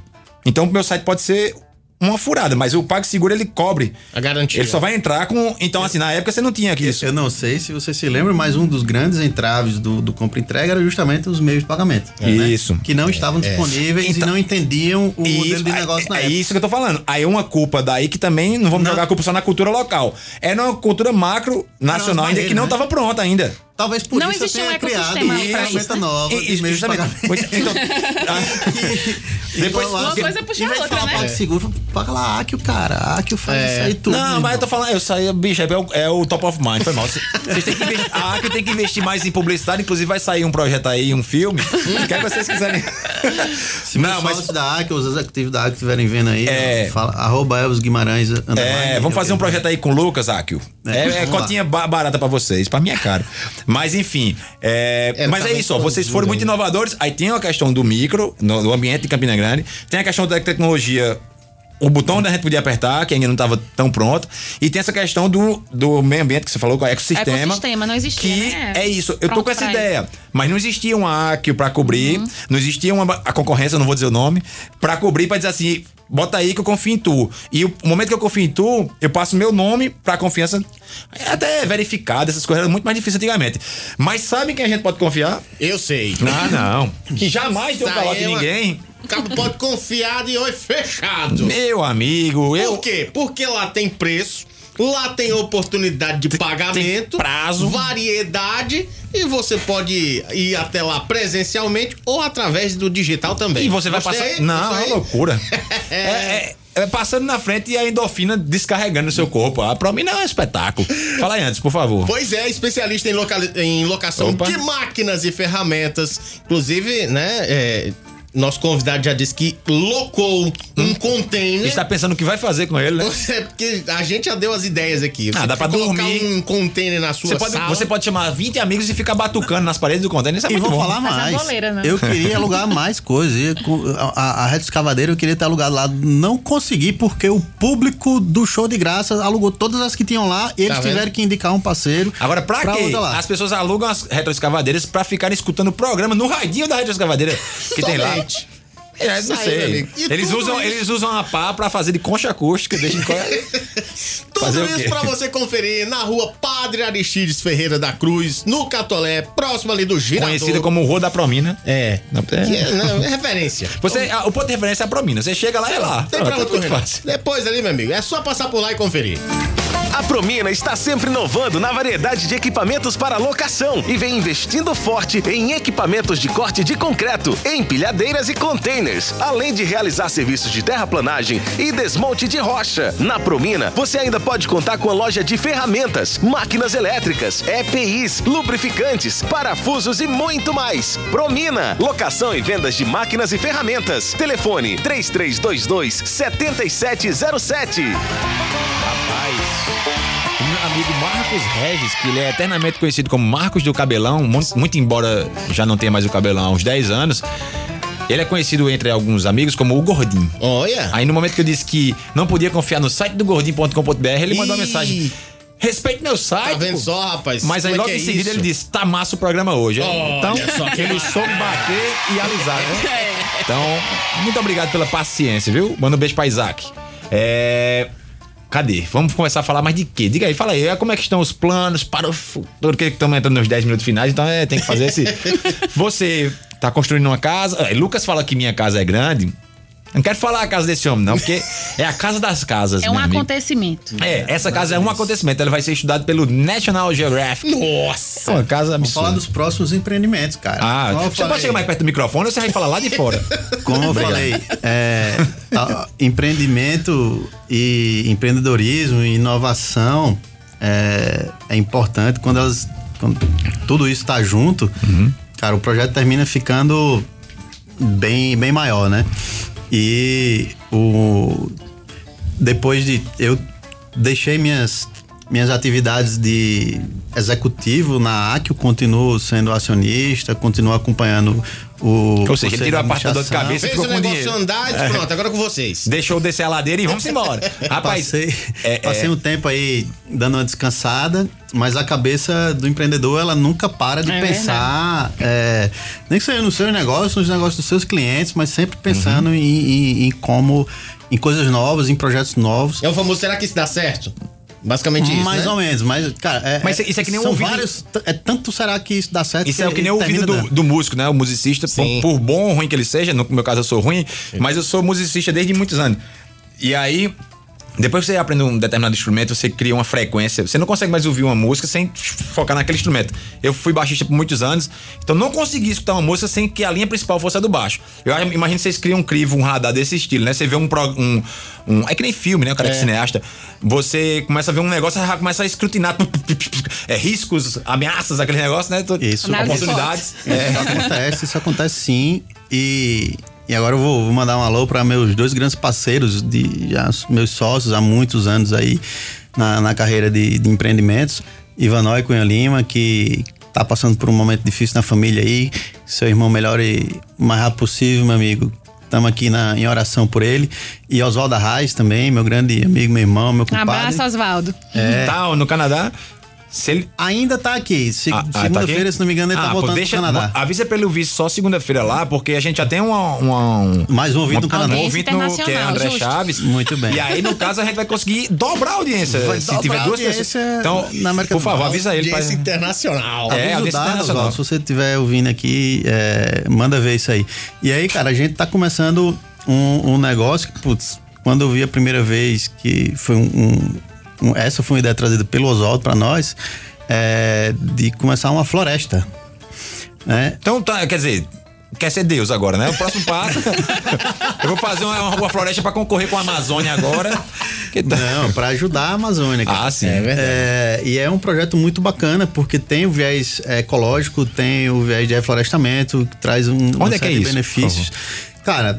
Então, o meu site pode ser uma furada, mas o PagSeguro ele cobre. A garantia. Ele só vai entrar com. Então, assim, na época você não tinha isso. Eu não sei se você se lembra, mas um dos grandes entraves do, do compra e entrega era justamente os meios de pagamento. né? Isso. Que não estavam disponíveis Então- e não entendiam o modelo Isso, de é- negócio na é, época. isso que eu tô falando. Aí uma culpa daí que também não vamos Não. jogar a culpa só na cultura local. É numa cultura macro nacional ainda que não estava pronta ainda. Talvez por Não isso eu existia tenha um criado uma ferramenta né? nova de Isso, meios de pagamento. Então, Depois- Então, Uma assim, coisa puxa a de outra, falar né? PagSeguro, paga lá, Akio, cara. Akio faz É. isso aí tudo. não, mas eu tô falando, eu saí, bicho, é o, é o top of mind, foi mal. Vocês têm que investir, a Acre tem que investir mais em publicidade, inclusive vai sair um projeto aí, um filme. O que é que vocês quiserem. Se não, mas da Akio, os executivos da Akio estiverem vendo aí, É. fala, arroba Elvis Guimarães. É, vamos fazer um projeto aí com o Lucas, Akio. É, É, é cotinha ba- barata pra vocês, pra minha cara. Mas enfim, é, É, mas tá é isso, ó, vocês foram muito inovadores. Aí tem a questão do micro, no, no ambiente de Campina Grande, tem a questão da tecnologia. O botão onde a gente podia apertar, que ainda não estava tão pronto. E tem essa questão do, do meio ambiente que você falou, com o ecossistema. Ecossistema, não existia, Que né? é isso. Eu tô Pronto com essa ideia. Mas não existia um Accio pra cobrir, Uhum. não existia uma, a concorrência, não vou dizer o nome, pra cobrir, pra dizer assim, bota aí que eu confio em tu. E o momento que eu confio em tu, eu passo meu nome pra confiança. É até verificada, essas coisas eram muito mais difíceis antigamente. Mas sabe quem a gente pode confiar? Eu sei. Ah, não. Que jamais deu calote uma- ninguém. O cabo pode confiar de olho fechado. Meu amigo, eu. Por quê? Porque lá tem preço, lá tem oportunidade de pagamento, prazo. variedade e você pode ir até lá presencialmente ou através do digital também. E você vai Gostei? passar. Não, é uma loucura. é, é- é passando na frente e a endorfina descarregando no seu corpo. Ah, pra mim não é um espetáculo. Fala aí antes, por favor. Pois é, especialista em, locali- em locação Opa. de máquinas e ferramentas. Inclusive, né, é, nosso convidado já disse que locou um container. Está pensando o que vai fazer com ele, né? É porque a gente já deu as ideias aqui. Ah, dá pra quer colocar dormir. um container na sua Você pode, sala. você pode chamar 20 amigos e ficar batucando nas paredes do container. Isso é E vou bom. falar mais. goleira, né? Eu queria alugar mais coisas. A, a, a Rede Escavadeira eu queria ter alugado lá. Não consegui porque o público do show de graça alugou todas as que tinham lá e eles Tá tiveram que indicar um parceiro. Agora, pra, quê? outra lá. As pessoas alugam as retroescavadeiras pra ficarem escutando o programa no radinho da retroescavadeira que tem lá. Somente. É, não sei. Eles usam, isso- eles usam a pá pra fazer de concha acústica. Deixa em Tudo isso pra você conferir na rua Padre Aristides Ferreira da Cruz, no Catolé, próximo ali do Girador. Conhecida como Rua da Promina. É. Não, Que é, não, é referência. Você, a- o ponto de referência é a Promina. Você chega lá e é lá. Tem pra Pronto, onde correr. muito não. fácil. Depois ali, meu amigo, é só passar por lá e conferir. A Promina está sempre inovando na variedade de equipamentos para locação e vem investindo forte em equipamentos de corte de concreto, empilhadeiras e containers, além de realizar serviços de terraplanagem e desmonte de rocha. Na Promina, você ainda pode contar com a loja de ferramentas, máquinas elétricas, EPIs, lubrificantes, parafusos e muito mais. Promina, locação e vendas de máquinas e ferramentas. Telefone 3322 7707. O meu amigo Marcos Regis, que ele é eternamente conhecido como Marcos do Cabelão, muito, embora já não tenha mais o cabelão há uns 10 anos, ele é conhecido entre alguns amigos como o Gordinho. Olha. Aí no momento que eu disse que não podia confiar no site do gordinho.com.br, ele mandou uma Ih. mensagem. Respeite meu site. Tá vendo pô." só, rapaz? Mas aí Como é logo que em é seguida isso? ele disse: tá massa o programa hoje. Olha então, ele soube bater e alisar, né? Então, muito obrigado pela paciência, viu? Manda um beijo pra Isaac. É. Cadê? Vamos começar a falar mais de quê? Diga aí, fala aí. Como é que estão os planos para o futuro? Que estamos entrando nos 10 minutos finais, então é, tem que fazer esse. Você tá construindo uma casa. é, Lucas fala que minha casa é grande. Não quero falar a casa desse homem, não, porque é a casa das casas. É um amigo. acontecimento. É, essa casa é um acontecimento. Ela vai ser estudada pelo National Geographic. Nossa! É uma casa Vamos falar absurda. dos próximos empreendimentos, cara. Ah, Como você falei- pode chegar mais perto do microfone ou você vai falar lá de fora? Como eu falei, é, a- empreendimento e empreendedorismo e inovação é, é importante quando elas. Quando tudo isso está junto, Uhum. cara, o projeto termina ficando bem, bem maior, né? E o, depois de. Eu deixei minhas, minhas atividades de executivo na AQ, continuo sendo acionista, continuo acompanhando o. Ou seja, ele tirou a de parte da dor de cabeça e Fez ficou o com negócio dinheiro. andar e pronto, agora é com vocês. Deixou descer a ladeira e vamos embora. Rapaz, passei, é- passei é- um tempo aí dando uma descansada, mas a cabeça do empreendedor ela nunca para de É pensar, é, nem que seja nos seus negócios, nos negócios dos seus clientes, mas sempre pensando Uhum. em, em- em como, em coisas novas, em projetos novos. É o famoso, será que isso dá certo? Basicamente isso, mais né? ou menos, mas, cara, é, Mas isso é que nem um são ouvido- vários. É tanto será que isso dá certo? Isso é o que nem o ouvido do, do músico, né? O musicista, por, por bom ou ruim que ele seja, no meu caso eu sou ruim, mas eu sou musicista desde muitos anos. E aí, depois que você aprende um determinado instrumento, você cria uma frequência. Você não consegue mais ouvir uma música sem focar naquele instrumento. Eu fui baixista por muitos anos, então não consegui escutar uma música sem que a linha principal fosse a do baixo. Eu imagino que vocês criam um crivo, um radar desse estilo, né? Você vê um. pro- um, um- é que nem filme, né? O cara que é cineasta. Você começa a ver um negócio, você já começa a escrutinar. É, riscos, ameaças, aquele negócio, né? Isso. Oportunidades. Isso acontece, isso acontece sim. E, e agora eu vou, vou mandar um alô para meus dois grandes parceiros, de, já, meus sócios há muitos anos aí na, na carreira de, de empreendimentos. Ivanó e Cunha Lima, que tá passando por um momento difícil na família aí. Seu irmão melhore o mais rápido possível, meu amigo. Estamos aqui na, em oração por ele. E Oswaldo Arraes também, meu grande amigo, meu irmão, meu Um compadre. abraço, Oswaldo. Tá, no Canadá. Se ele. Ainda tá aqui. Se- Ah, ah, tá Segunda-feira, aqui? se não me engano, ele Ah, tá pô, voltando deixa, pro Canadá. Avisa pra ele ouvir só segunda-feira lá, porque a gente já tem uma, uma- um. Mais um ouvinte no Canadá. Um ouvinte no, que é André justo. Chaves. Muito bem. E aí, no caso, a gente vai conseguir dobrar a audiência. Vai se dobrar tiver duas pessoas. Então, na América por favor, avisa ele. Pra... Audiência internacional. É, audiência Dado, internacional. Oswaldo, se você estiver ouvindo aqui, é, manda ver isso aí. E aí, cara, a gente tá começando um, um negócio que, putz, quando eu vi a primeira vez que foi um- um- essa foi uma ideia trazida pelo Oswaldo pra nós, é, de começar uma floresta. Né? Então, tá, quer dizer. Quer ser Deus agora, né? O próximo passo. eu vou fazer uma, uma floresta pra concorrer com a Amazônia agora. Que tá- Não, para ajudar a Amazônia. cara. Ah, sim. É verdade. É, e é um projeto muito bacana, porque tem o viés ecológico, tem o viés de reflorestamento, que traz um, Onde é que é de isso, benefícios. Cara,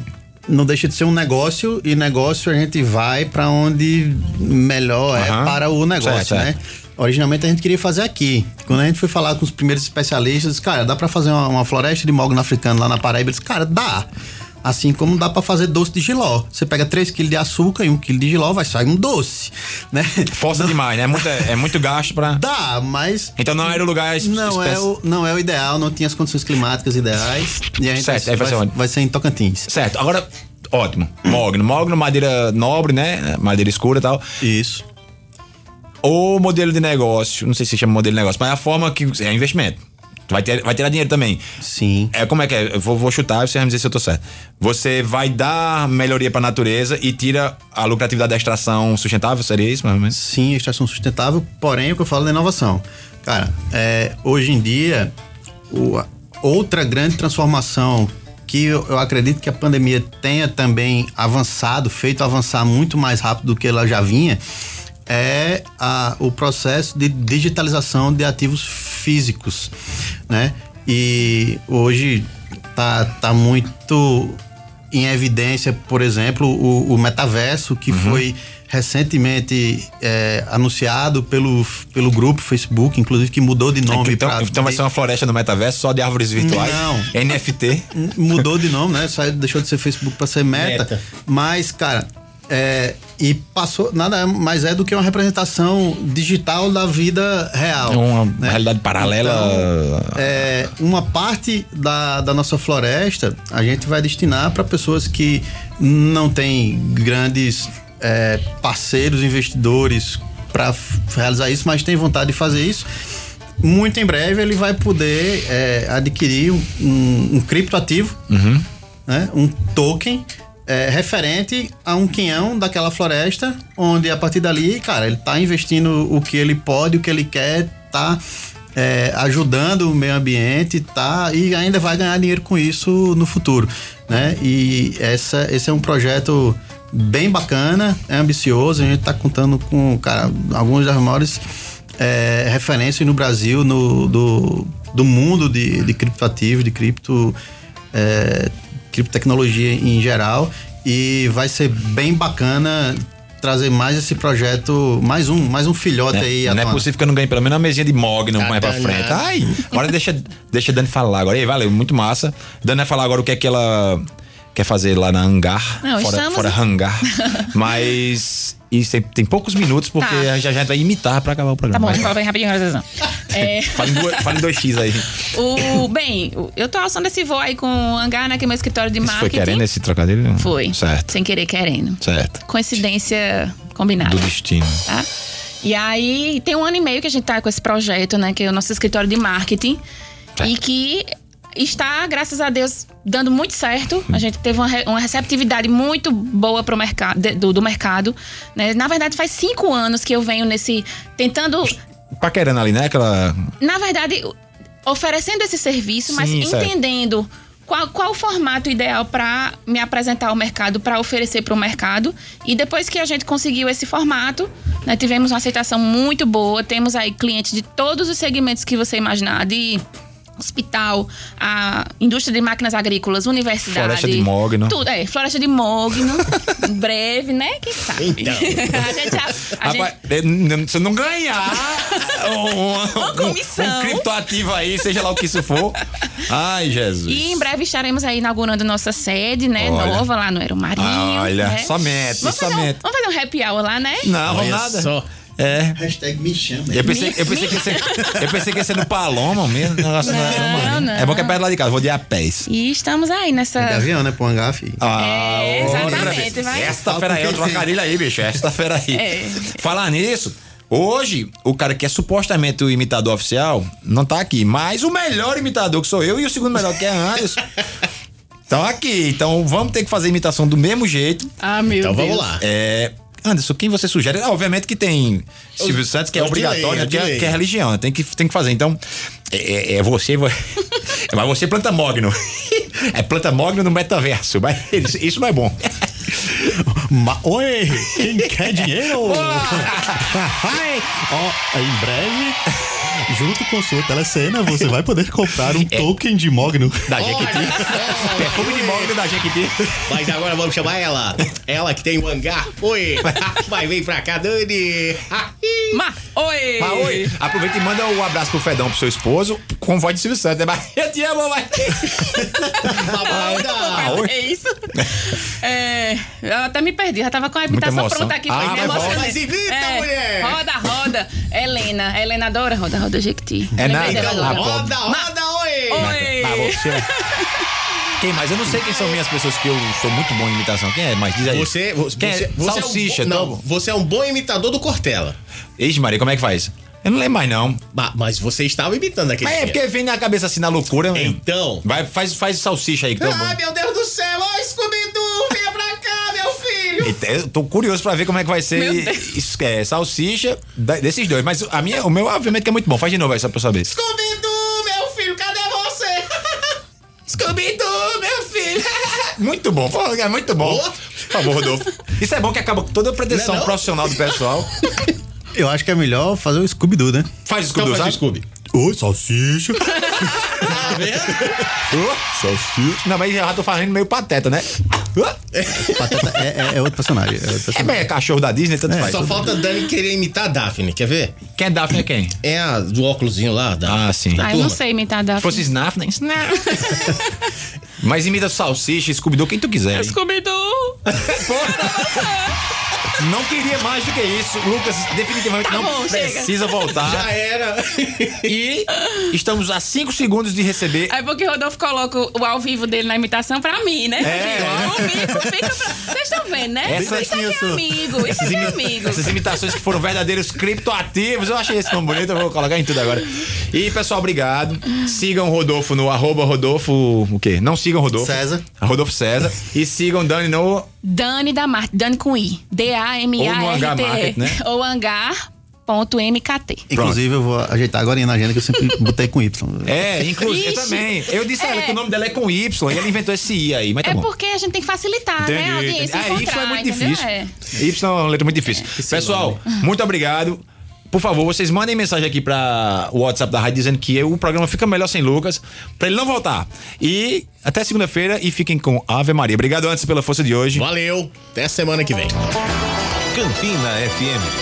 não deixa de ser um negócio, e negócio a gente vai para onde melhor é Aham. para o negócio, Certo, né? certo. Originalmente a gente queria fazer aqui. Quando a gente foi falar com os primeiros especialistas, cara, dá para fazer uma, uma floresta de mogno africano lá na Paraíba? Eles, cara, dá. Assim como dá pra fazer doce de giló. Você pega 3 kg de açúcar e 1 kg de giló, vai sair um doce, né? Força demais, né? É muito, é muito gasto pra. Dá, mas Então não era o lugar não é, o, não é o ideal, não tinha as condições climáticas ideais. E a gente Certo, vai vai, ser onde? vai ser em Tocantins. Certo, agora, ótimo. Mogno. Mogno, madeira nobre, né? Madeira escura e tal. Isso. O modelo de negócio, não sei se chama modelo de negócio, mas a forma que. É investimento. Vai, ter, vai tirar dinheiro também. Sim. É, como é que é? Eu vou, vou chutar e você vai me dizer se eu tô certo. Você vai dar melhoria pra natureza e tira a lucratividade da extração sustentável? Seria isso, mais ou menos? Sim, extração sustentável, porém o que eu falo da inovação. Cara, é, hoje em dia, o- a- outra grande transformação que eu, eu acredito que a pandemia tenha também avançado, feito avançar muito mais rápido do que ela já vinha, é a- o processo de digitalização de ativos físicos, né? E hoje tá, tá muito em evidência, por exemplo, o, o metaverso que foi recentemente é, anunciado pelo, pelo grupo Facebook, inclusive que mudou de nome Então, pra- então vai ser uma floresta no metaverso só de árvores virtuais? Não. NFT? mudou de nome, né? Saiu, deixou de ser Facebook para ser Meta. Meta. Mas, cara, é, e passou nada mais é do que uma representação digital da vida real. É uma né? realidade paralela. Então, é, uma parte da, da nossa floresta a gente vai destinar para pessoas que não têm grandes é, parceiros, investidores para realizar isso, mas têm vontade de fazer isso. Muito em breve ele vai poder é, adquirir um, um, criptoativo, né? um token é, referente a um quinhão daquela floresta, onde a partir dali, cara, ele tá investindo o que ele pode, o que ele quer, tá é, ajudando o meio ambiente, tá e ainda vai ganhar dinheiro com isso no futuro, né? E essa, esse é um projeto bem bacana, é ambicioso, a gente tá contando com, cara, algumas das maiores é, referências no Brasil, no, do, do mundo de, de criptoativos, de cripto, é, criptecnologia em geral. E vai ser bem bacana trazer mais esse projeto, mais um, mais um filhote aí. à não é tona. possível que eu não ganhe pelo menos uma mesinha de Mogno mais pra frente. Ai, agora deixa, deixa a Dani falar agora. Ei, valeu, muito massa. Dani vai falar agora o que é que ela quer fazer lá na hangar. Não, fora, estamos- fora hangar. Mas isso tem, tem poucos minutos, porque Tá. já, já a gente vai imitar pra acabar o Tá programa. bom, Vai. fala bem rapidinho, Graças é, Fala em dois- fala em 2x aí. o, Bem, eu tô alçando esse voo aí com o Hangar, né? Que é meu escritório de foi marketing. querendo esse trocadilho? Foi. Certo, Sem querer, querendo. certo. Coincidência combinada. Do destino. tá? E aí, tem um ano e meio que a gente tá com esse projeto, né? Que é o nosso escritório de marketing. Certo. E que está, graças a Deus, dando muito certo. A gente teve uma, re- uma receptividade muito boa pro mercado, do, do mercado. Né? Na verdade, faz cinco anos que eu venho nesse. Tentando. Paquerando ali, né? Aquela. Na verdade, oferecendo esse serviço, mas Sim, certo. entendendo. Qual, qual o formato ideal para me apresentar ao mercado, para oferecer para o mercado? E depois que a gente conseguiu esse formato, né, tivemos uma aceitação muito boa. Temos aí clientes de todos os segmentos que você imaginar, de hospital, a indústria de máquinas agrícolas, universidade. Floresta de Mogno. Tudo, é, floresta de Mogno. em breve, né? Quem sabe? Então. a gente já. A Rapaz, gente, se não ganhar um, Uma comissão. um, um criptoativo aí, seja lá o que isso for. Ai, Jesus. E em breve estaremos aí inaugurando nossa sede, né? Olha. Nova lá no Aero Marinho. Olha, né? somente, vamos fazer, um, somente. vamos fazer um happy hour lá, né? Não, vamos Olha nada. só. É. Hashtag me chama. Eu pensei, eu, pensei que ia ser, eu pensei que ia ser no Paloma mesmo. Negócio Não, não, não. É bom que é perto lá de casa, vou de a pés. E estamos aí nessa. De avião, né? Pro hangar, filho. Ah, É, exatamente, vai. Esta fera aí, eu trocadilho aí, bicho. Esta fera aí. É. Falar nisso, hoje, o cara que é supostamente o imitador oficial não tá aqui. Mas o melhor imitador que sou eu e o segundo melhor que é Anderson. Estão aqui. Então vamos ter que fazer a imitação do mesmo jeito. Ah, meu Então Deus. vamos lá. É. Anderson, quem você sugere? Ah, obviamente que tem Silvio Santos, que é é obrigatório, é né? de que, é, que é religião, tem que, tem que fazer. Então, é, é- é você. Mas você planta mogno. É planta mogno no metaverso. Mas isso, não é bom. Ma Oi, quem quer dinheiro? Ó, em breve. Junto com sua telecena, você vai poder comprar um token de Mogno. Da Jequiti. Perfume de mogno da Jequiti. Mas agora vamos chamar ela. Ela que tem o hangar. Oi. Vai, vem pra cá, Dani. Ma, oi! Mas, oi, aproveita e manda um abraço pro Fedão, pro seu esposo, com voz de Silvio Santos. né? Mas Eu te amo, vai. Oi. É isso. É, eu até me perdi, já tava com a imitação pronta aqui. Ah, emocionei. mas imita, É, mulher. Roda, roda. Helena. Helena adora roda, roda Jequiti. É dela Então. Roda, roda, oi. Oi! Quem mais? Eu não sei quem são minhas pessoas que eu sou muito bom em imitação. Quem é? Mas diz aí. Você, você, Quem é? você, você Salsicha, é um, bo- tá não, bom. você é um bom imitador do Cortella. Ixi, Maria, como é que faz? Eu não lembro mais, não. Ba- Mas você estava imitando aquele Mas é porque vem na cabeça assim, na loucura. Então. Vai, faz, faz salsicha aí. Que eu, Ai, meu Deus do eu tô curioso pra ver como é que vai ser isso, é, salsicha desses dois. Mas a minha, o meu, obviamente, que é muito bom. Faz de novo aí, só pra eu saber. Scooby-Doo, meu filho, cadê você? Scooby-Doo, meu filho. muito bom, é muito bom. Boa. Por favor, Rodolfo. Isso é bom que acaba com toda a pretensão Não é não? profissional do pessoal. Eu acho que é melhor fazer o Scooby-Doo, né? Faz o Então Scooby-Doo, faz o sabe? Scooby. Oi, salsicha. Tá vendo? Salsicha. Não, mas já tô fazendo meio pateta, né? Pateta é, é- é outro personagem. É outro É, personagem. mas é cachorro da Disney, tanto faz. Só falta a Dani querer imitar a Daphne, quer ver? Quem é Daphne é quem? É a do óculosinho lá. Da, Ah, sim. da Ah, eu não turma. sei imitar da Se fosse nem Snaf. Mas imita Salsicha, Scooby-Doo, quem tu quiser. Scooby-Doo! Não queria mais do que isso. Lucas definitivamente Tá não bom, chega. precisa voltar. Já era. E estamos a 5 segundos de receber. É porque o Rodolfo coloca o ao vivo dele na imitação pra mim, né? É. Fica, o bico fica pra... Vocês estão vendo, né? Essa- isso aqui é amigo, isso aqui é amigo. Essas imitações que foram verdadeiros criptoativos. Eu achei esse nome bonito, eu vou colocar em tudo agora. E, pessoal, obrigado. Sigam o Rodolfo no arroba Rodolfo. O quê? Não sigam o Rodolfo. César. Rodolfo César. E sigam Dani no. Dani da Marte, Dani com I. Hangar Market, D-A-M-A-R-T. né? Ou hangar.mkt. Inclusive, eu vou ajeitar agora na agenda que eu sempre botei com Y. É, inclusive, eu também. Eu disse a ela É. que o nome dela é com Y e ela inventou esse I aí, mas tá É bom. porque a gente tem que facilitar, né? A audiência Ah, Y encontrar, é muito entendeu? difícil. É. Y é uma letra muito difícil. Pessoal, muito obrigado. Por favor, vocês mandem mensagem aqui para o WhatsApp da rádio dizendo que o programa fica melhor sem Lucas, para ele não voltar. E até segunda-feira e fiquem com Ave Maria. Obrigado antes pela força de hoje. Valeu. Até semana que vem. Campina FM.